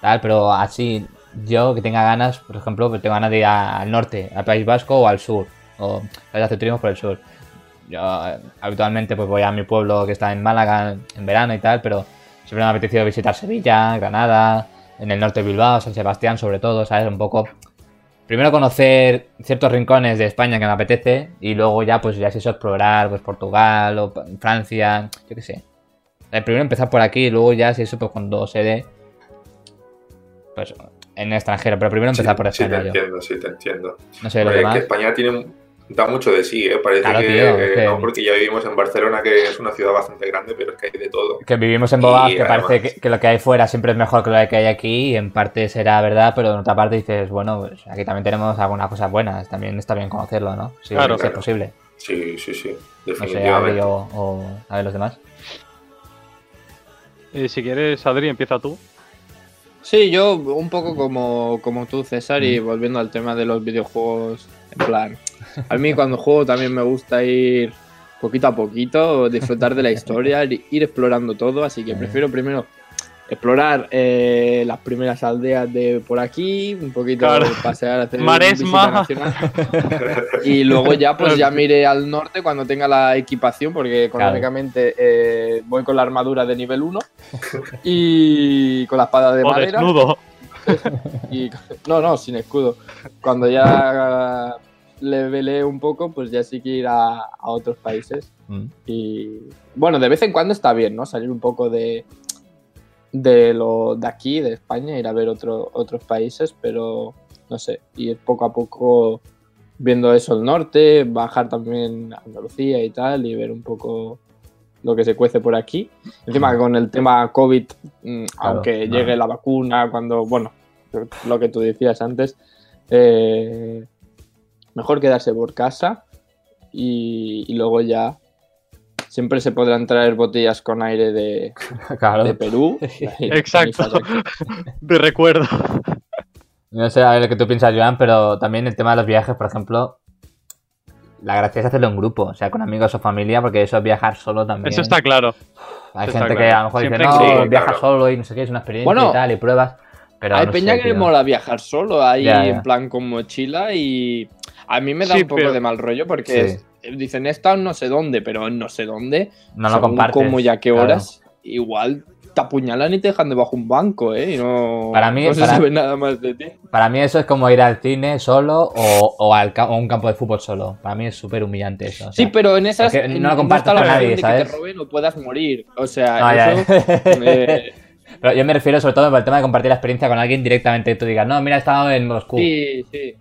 tal, pero así, yo que tenga ganas, por ejemplo, pues tengo ganas de ir al norte, al País Vasco o al sur, o hacer turismo por el sur. Yo eh, habitualmente pues voy a mi pueblo que está en Málaga en verano y tal, pero siempre me ha apetecido visitar Sevilla, Granada, en el norte de Bilbao, San Sebastián sobre todo, ¿sabes? Un poco... Primero conocer ciertos rincones de España que me apetece y luego ya pues ya si eso explorar pues Portugal o Francia, yo qué sé. Eh, primero empezar por aquí y luego ya si eso pues cuando se dé pues en extranjero, pero primero empezar por España. Sí, te entiendo, sí, te entiendo. No sé, lo demás. que España tiene da mucho de sí, ¿eh? Parece que, no, porque ya vivimos en Barcelona, que es una ciudad bastante grande, pero es que hay de todo. Que vivimos en Bogotá, que parece que, lo que hay fuera siempre es mejor que lo que hay aquí, y en parte será verdad, pero en otra parte dices, bueno, pues aquí también tenemos algunas cosas buenas, también está bien conocerlo, ¿no? Sí, claro, si es posible. Sí, sí, sí, definitivamente. No sé, o, a ver los demás. Eh, si quieres, Adri, empieza tú. Sí, yo un poco como, como tú, César, y mm. volviendo al tema de los videojuegos, plan, a mí cuando juego también me gusta ir poquito a poquito, disfrutar de la historia, *laughs* ir explorando todo, así que prefiero primero explorar eh, las primeras aldeas de por aquí, un poquito pasear, hacer Maresma. y luego ya pues ya mire al norte cuando tenga la equipación, porque económicamente eh, voy con la armadura de nivel 1 y con la espada de madera. *laughs* Y, no, no, sin escudo. Cuando ya le velé un poco, pues ya sí que ir a, otros países. Mm. Y bueno, de vez en cuando está bien, ¿no? Salir un poco de, de lo de aquí, de España, ir a ver otro, otros países, pero no sé, ir poco a poco viendo eso el norte, bajar también a Andalucía y tal, y ver un poco lo que se cuece por aquí. Encima con el tema COVID, mm, aunque llegue la vacuna, cuando, bueno, lo que tú decías antes, eh, mejor quedarse por casa y, luego ya siempre se podrán traer botellas con aire de, *laughs* de Perú. *laughs* Exacto, de recuerdo. No sé a ver lo que tú piensas, Joan, pero también el tema de los viajes, por ejemplo, la gracia es hacerlo en grupo, o sea, con amigos o familia, porque eso es viajar solo también. Eso está claro. Hay gente que a lo mejor dice, no, viaja solo y no sé qué, es una experiencia y tal, y pruebas. Pero hay peña que mola viajar solo, ahí en plan con mochila y a mí me da un poco de mal rollo porque dicen, he estado no sé dónde, pero no sé dónde, no lo compartes. Como ya qué horas, igual te apuñalan y te dejan debajo un banco, ¿eh? Y no, para mí, no se sabe nada más de ti. Para mí eso es como ir al cine solo o, al, a un campo de fútbol solo. Para mí es súper humillante eso. sí, pero en esas no lo compartes con nadie, ¿sabes? que te roben o puedas morir. O sea, eso... *laughs* Pero yo me refiero sobre todo al tema de compartir la experiencia con alguien directamente. Que tú digas, no, mira, he estado en Moscú. Sí, sí.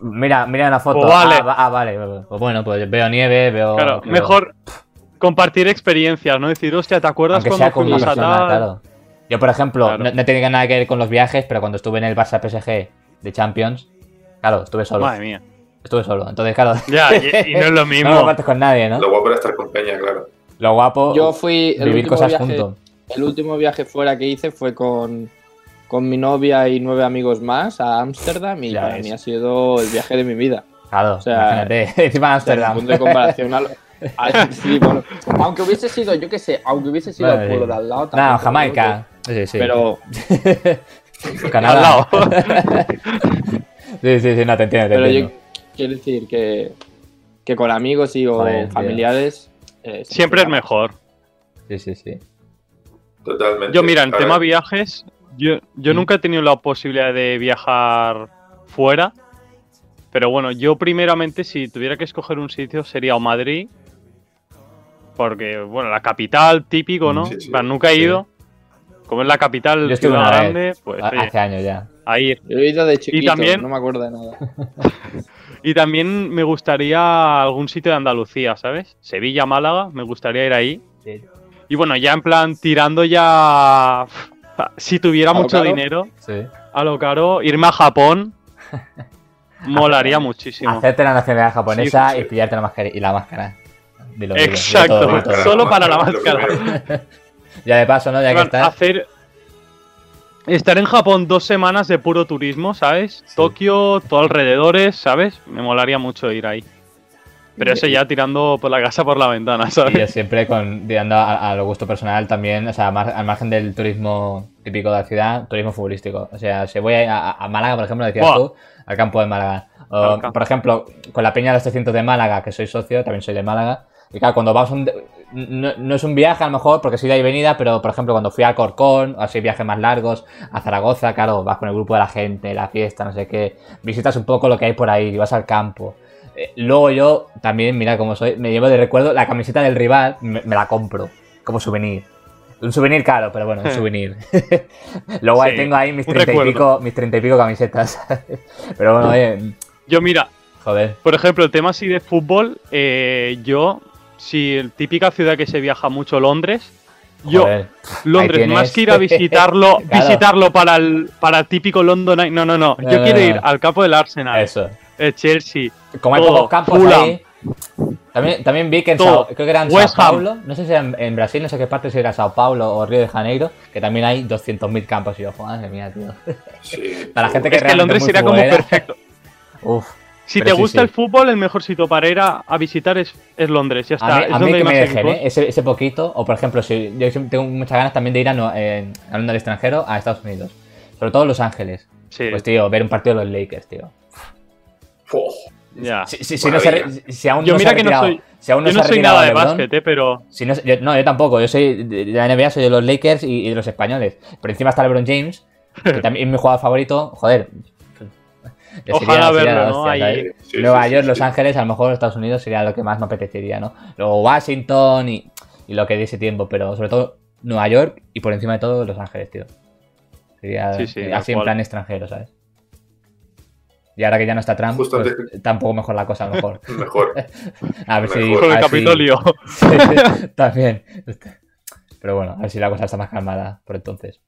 Mira, mira la foto. Pues vale. Ah, ah, vale. Pues bueno, pues veo nieve, veo. Claro, mejor compartir experiencias, ¿no? Decir, hostia, ¿te acuerdas cuando fuimos a tal? Yo, por ejemplo, no, tenía nada que ver con los viajes, pero cuando estuve en el Barça PSG de Champions, claro, estuve solo. Madre mía. Estuve solo, entonces, claro. Ya, y, no es lo *laughs* mismo. no compartes con nadie, ¿no? Lo guapo era estar con Peña, claro. Lo guapo. Yo fui. vivir cosas juntos. El último viaje fuera que hice fue con con mi novia y nueve amigos más a Ámsterdam y para mí ha sido el viaje de mi vida. Claro, o sea, imagínate, *laughs* encima Ámsterdam. punto de comparación *laughs* aunque hubiese sido, yo qué sé, aunque hubiese sido el pueblo de al lado. No, Jamaica. Sí, sí. Pero. *laughs* Canadá. sí, sí, sí, no te entiendo. Te Pero entiendo. yo quiero decir que, que con amigos y o familiares. Eh, siempre es mejor. Sí, sí, sí. Totalmente. Yo, mira, en tema viajes, yo, yo nunca he tenido la posibilidad de viajar fuera. Pero bueno, yo primeramente si tuviera que escoger un sitio sería o Madrid. Porque, bueno, la capital, típico, ¿no? nunca he ido. Como es la capital, yo una grande, pues. Hace años ya. A ir. Yo he ido de chiquito, y también, no me acuerdo de nada. *laughs* y también me gustaría algún sitio de Andalucía, ¿sabes? Sevilla, Málaga, me gustaría ir ahí. Y bueno, ya en plan, tirando ya si tuviera mucho dinero, a lo caro, irme a Japón *laughs* molaría muchísimo. Hacerte la nacionalidad japonesa y pillarte la máscara y la máscara. Exacto, solo para la máscara. *laughs* ya de paso, ¿no? Ya que estás. Hacer, estar en Japón dos semanas de puro turismo, ¿sabes? Tokio, todo alrededores, ¿sabes? Me molaría mucho ir ahí. Pero eso ya tirando por la casa por la ventana, ¿sabes? Y siempre con, tirando a, lo gusto personal también, o sea, al margen del turismo típico de la ciudad, turismo futbolístico. O sea, si voy a, Málaga, por ejemplo, decías tú, al campo de Málaga. O, por ejemplo, con la Peña de los 300 de Málaga, que soy socio, también soy de Málaga. Y claro, cuando vamos un, no, es un viaje a lo mejor, porque soy de ahí venida, pero por ejemplo, cuando fui a Corcón, o así viajes más largos, a Zaragoza, claro, vas con el grupo de la gente, la fiesta, no sé qué, visitas un poco lo que hay por ahí, vas al campo. Eh, luego yo también, mira cómo soy, me llevo de recuerdo la camiseta del rival, me, la compro como souvenir. Un souvenir caro, pero bueno, un souvenir. *laughs* Luego ahí tengo ahí mis treinta y pico, mis treinta y pico camisetas. *laughs* pero bueno, oye. Yo mira. Joder. Por ejemplo, el tema así de fútbol, eh, yo, si típica ciudad que se viaja mucho, Londres. Yo, Londres, más que ir a visitarlo, *laughs* visitarlo para el para típico London, no, no, no. Yo quiero ir al campo del Arsenal. Eso. El Chelsea. Como hay pocos campos ahí. También, también vi que en Sao, creo que era en Sao Paulo, no sé si era en, Brasil, no sé qué parte, si era Sao Paulo o Río de Janeiro, que también hay 200.000 campos. Y yo, madre mía, tío. *laughs* Sí, Para la gente que es que Londres sería como perfecto. *laughs* Uf. Si te gusta el fútbol, el mejor sitio para ir a, visitar es, es, Londres, ya está. A mí, que me dejen, ¿eh? ese, ese, poquito, o por ejemplo, si yo tengo muchas ganas también de ir a, eh, hablando del extranjero a Estados Unidos, sobre todo Los Ángeles. Sí. Pues tío, ver un partido de los Lakers, tío. Ya. Si, no se, aún yo no mira que no soy, si aún no yo no soy nada de básquet, eh, pero... Si no, yo, no, yo tampoco. Yo soy de la NBA, soy de los Lakers y, de los españoles. Pero encima está LeBron James, que *laughs* también es mi jugador favorito. Joder. Ojalá verlo, ¿no? Ahí... Nueva York, Los Ángeles, a lo mejor Estados Unidos sería lo que más me apetecería, ¿no? Luego Washington y, y lo que de ese tiempo, pero sobre todo Nueva York y por encima de todo Los Ángeles, tío. Sería así en plan extranjero, ¿sabes? Y ahora que ya no está Trump, pues, tampoco mejor la cosa, a lo mejor. *laughs* mejor. *laughs* a ver si. Con el Capitolio. *laughs* también. Pero bueno, a ver si la cosa está más calmada por entonces.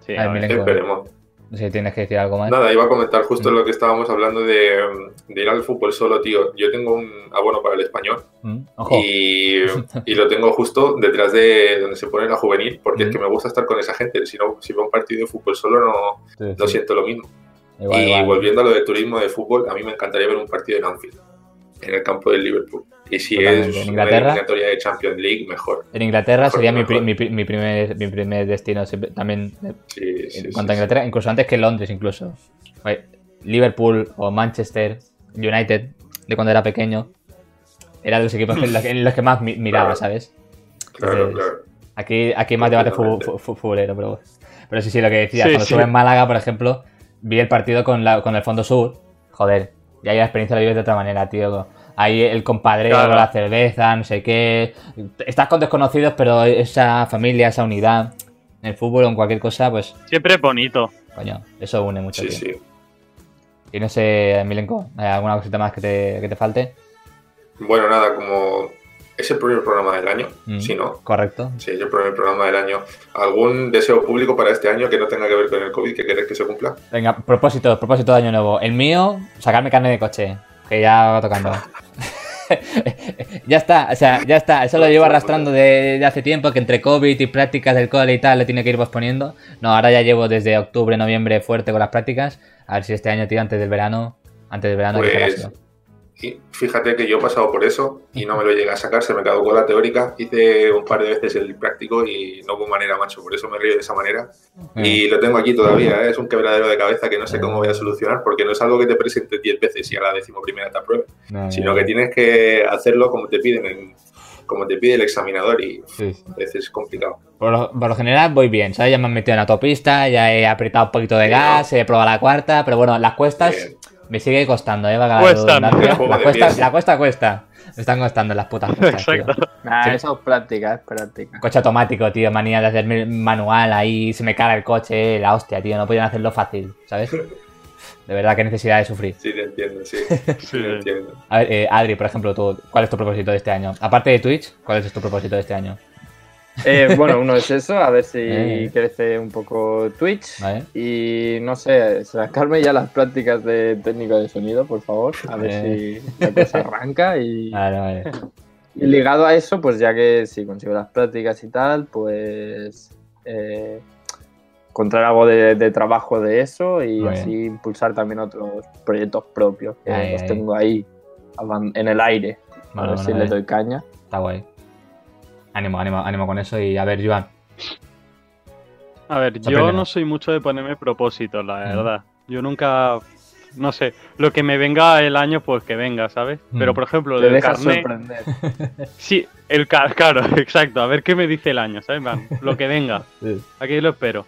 Sí, a ver, esperemos. No sé si tienes que decir algo más. Nada, iba a comentar justo mm. lo que estábamos hablando de, ir al fútbol solo, tío. Yo tengo un abono para el español mm, y, y, lo tengo justo detrás de donde se pone la juvenil, porque es mm. que me gusta estar con esa gente. Si no, si veo un partido de fútbol solo, no, no siento lo mismo y volviendo a lo de turismo de fútbol, a mí me encantaría ver un partido en Anfield, en el campo del Liverpool. Y si es ¿En Inglaterra? una de Champions League, mejor. En Inglaterra sería mi, mi, mi, primer, mi primer destino también en cuanto a Inglaterra, incluso antes que Londres, incluso. Liverpool o Manchester United, de cuando era pequeño, era de los equipos en los que más miraba, ¿sabes? Claro, claro. Aquí, aquí hay más debate futbolero, pero, pero sí, sí, lo que decía, cuando estuve en Málaga, por ejemplo, vi el partido con, la, con el Fondo Sur, joder, y ahí la experiencia la vives de otra manera, tío. Ahí el compadre, la cerveza, no sé qué. Estás con desconocidos, pero esa familia, esa unidad, en el fútbol o en cualquier cosa, pues. Siempre es bonito. Coño, eso une mucho. Sí, sí. Y no sé, Milenko, ¿hay alguna cosita más que te, que te falte? Bueno, nada, como es el primer programa del año, mm, si no. Correcto. Sí, es el primer programa del año. ¿Algún deseo público para este año que no tenga que ver con el COVID que querés que se cumpla? Venga, propósito, propósito de año nuevo. El mío, sacarme carne de coche, que ya va tocando. *laughs* ya está, o sea, ya está. Eso lo llevo arrastrando de, hace tiempo, que entre COVID y prácticas del cole y tal le tiene que ir posponiendo. No, ahora ya llevo desde octubre, noviembre fuerte con las prácticas. A ver si este año, tío, antes del verano, antes del verano, pues, fíjate que yo he pasado por eso y no me lo llegué a sacar, se me con la teórica, hice un par de veces el práctico y no hubo manera, macho, por eso me río de esa manera. Mm. Y lo tengo aquí todavía, ¿eh? es un quebradero de cabeza que no sé cómo voy a solucionar porque no es algo que te presente 10 veces y a la decimoprimera te apruebe, sino que tienes que hacerlo como te piden como te pide el examinador y a veces es complicado. Por lo, general voy bien, ¿sabes? Ya me han metido en la autopista, ya he apretado un poquito de gas, he probado la cuarta, pero bueno, las cuestas... Me sigue costando, ¿eh? cuesta, la, cuesta, la cuesta cuesta. Me están costando las putas cuestas, Exacto. Nah, eso es práctica, es práctica. Coche automático, tío. Manía de hacer manual ahí. Se me cae el coche. La hostia, tío. No podían hacerlo fácil, ¿sabes? De verdad, qué necesidad de sufrir. Sí, te entiendo, sí. *laughs* sí te entiendo. A ver, eh, Adri, por ejemplo, tú, ¿cuál es tu propósito de este año? Aparte de Twitch, ¿cuál es tu propósito de este año? Eh, bueno, uno es eso, a ver si *laughs* eh. crece un poco Twitch. Y no sé, sacarme ya las prácticas de técnico de sonido, por favor. A ver si la cosa arranca. Y, *laughs* y ligado a eso, pues ya que si consigo las prácticas y tal, pues eh, encontrar algo de, trabajo de eso y así impulsar también otros proyectos propios que los tengo ahí en el aire. a ver si le doy caña. Está guay. Ánimo, ánimo, ánimo con eso y a ver, Joan. A ver, yo no soy mucho de ponerme propósitos, la verdad. Yo nunca no sé, lo que me venga el año, pues que venga, ¿sabes? Pero por ejemplo, lo del carnet. *laughs* Sí, el claro, *laughs* exacto. A ver qué me dice el año, ¿sabes? lo que venga. Aquí lo espero.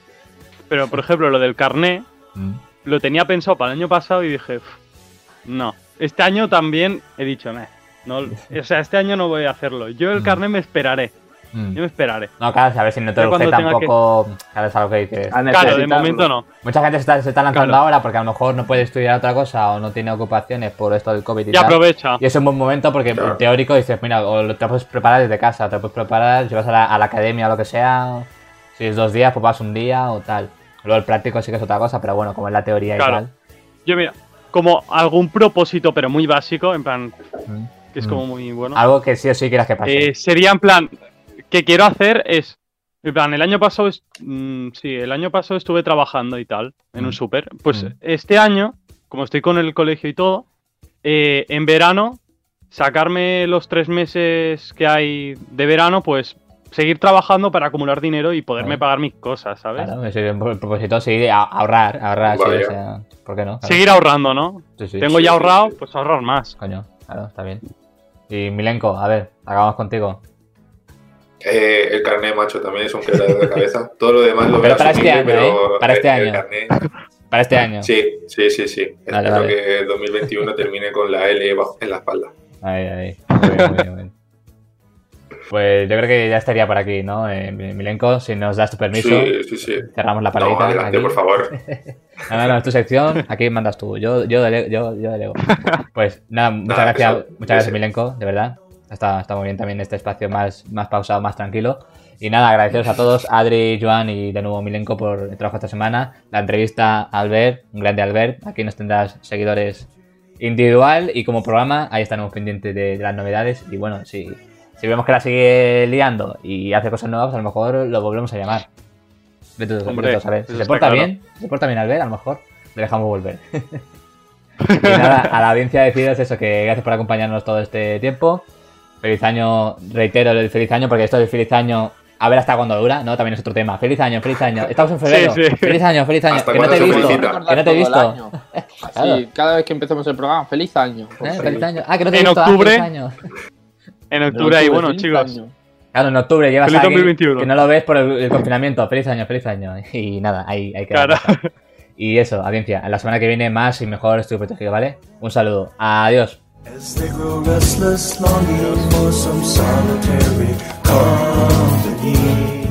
Pero por ejemplo, lo del carnet, mm. lo tenía pensado para el año pasado y dije, no. Este año también he dicho, no. O sea, este año no voy a hacerlo. Yo el mm. carnet me esperaré. Mm. Yo me esperaré. No, claro, a ver si no te urge tampoco. Claro, es algo que dices. Claro, de momento no. Mucha gente se está, se está lanzando ahora porque a lo mejor no puede estudiar otra cosa o no tiene ocupaciones por esto del COVID y, y aprovecha. Y es un buen momento porque en teórico dices, mira, o te puedes preparar desde casa, te puedes preparar, si vas a la, academia o lo que sea, si es dos días, pues vas un día o tal. Luego el práctico sí que es otra cosa, pero bueno, como es la teoría y tal. Yo mira, como algún propósito, pero muy básico, en plan, mm. Que es como mm. muy bueno. Algo que sí o sí quieras que pase. Eh, sería en plan, que quiero hacer es. En plan, el año pasado. Mm, sí, el año pasado estuve trabajando y tal, en un mm. súper. Pues mm. este año, como estoy con el colegio y todo, eh, en verano, sacarme los tres meses que hay de verano, pues seguir trabajando para acumular dinero y poderme pagar mis cosas, ¿sabes? Claro, el propósito seguir ahorrar, ahorrar, sí, o sea, ¿por qué no? Seguir ahorrando, ¿no? Sí, sí. Tengo ya ahorrado, pues ahorrar más. Coño, claro, está bien. Y Milenko, a ver, acabamos contigo. Eh, el carnet, macho, también es un quebradero de cabeza. *laughs* Todo lo demás lo Pero para este año, ¿eh? Para este año. *laughs* Para este año. Sí, sí, sí, sí. Espero que 2021 termine con la L en la espalda. Ahí, ahí. Muy bien, muy bien. Pues yo creo que ya estaría por aquí, ¿no? Eh, Milenko, si nos das tu permiso, sí, sí, sí. cerramos la paradita. No, adelante, por favor. *laughs* no, no, no, es tu sección, aquí mandas tú. Yo, yo, delego, yo, yo delego. *laughs* Pues nada, muchas gracias, muchas gracias, Milenko, de verdad. Está, muy bien también este espacio más, más pausado, más tranquilo. Y nada, agradeceros a todos, Adri, Joan y de nuevo Milenko por el trabajo esta semana. La entrevista a Albert, un grande Albert. Aquí nos tendrás seguidores individual y como programa. Ahí estaremos pendientes de, las novedades. Y bueno, si, si vemos que la sigue liando y hace cosas nuevas, a lo mejor lo volvemos a llamar. Vete, Hombre, Si se porta bien, se porta bien Albert, a lo mejor le dejamos volver. *laughs* y nada, a la audiencia deciros eso, que gracias por acompañarnos todo este tiempo. Feliz año, reitero el feliz año, porque esto del feliz año, a ver hasta cuándo dura, ¿no? También es otro tema. Feliz año, feliz año. Estamos en febrero. Feliz año, feliz año. Que no te he visto. Que no te he visto. Sí, cada vez que empezamos el programa, feliz año. Eh, feliz año. Ah, que no te he en visto. Ah, octubre. año. En octubre, y bueno, chicos. Claro, en octubre llevas feliz 2021. que no lo ves por el, confinamiento. Feliz año, feliz año. *laughs* Y nada, ahí, hay que claro. Y eso, audiencia, la semana que viene más y mejor estoy protegido, ¿vale? Un saludo. Adiós. As they grow restless, longing for some solitary company.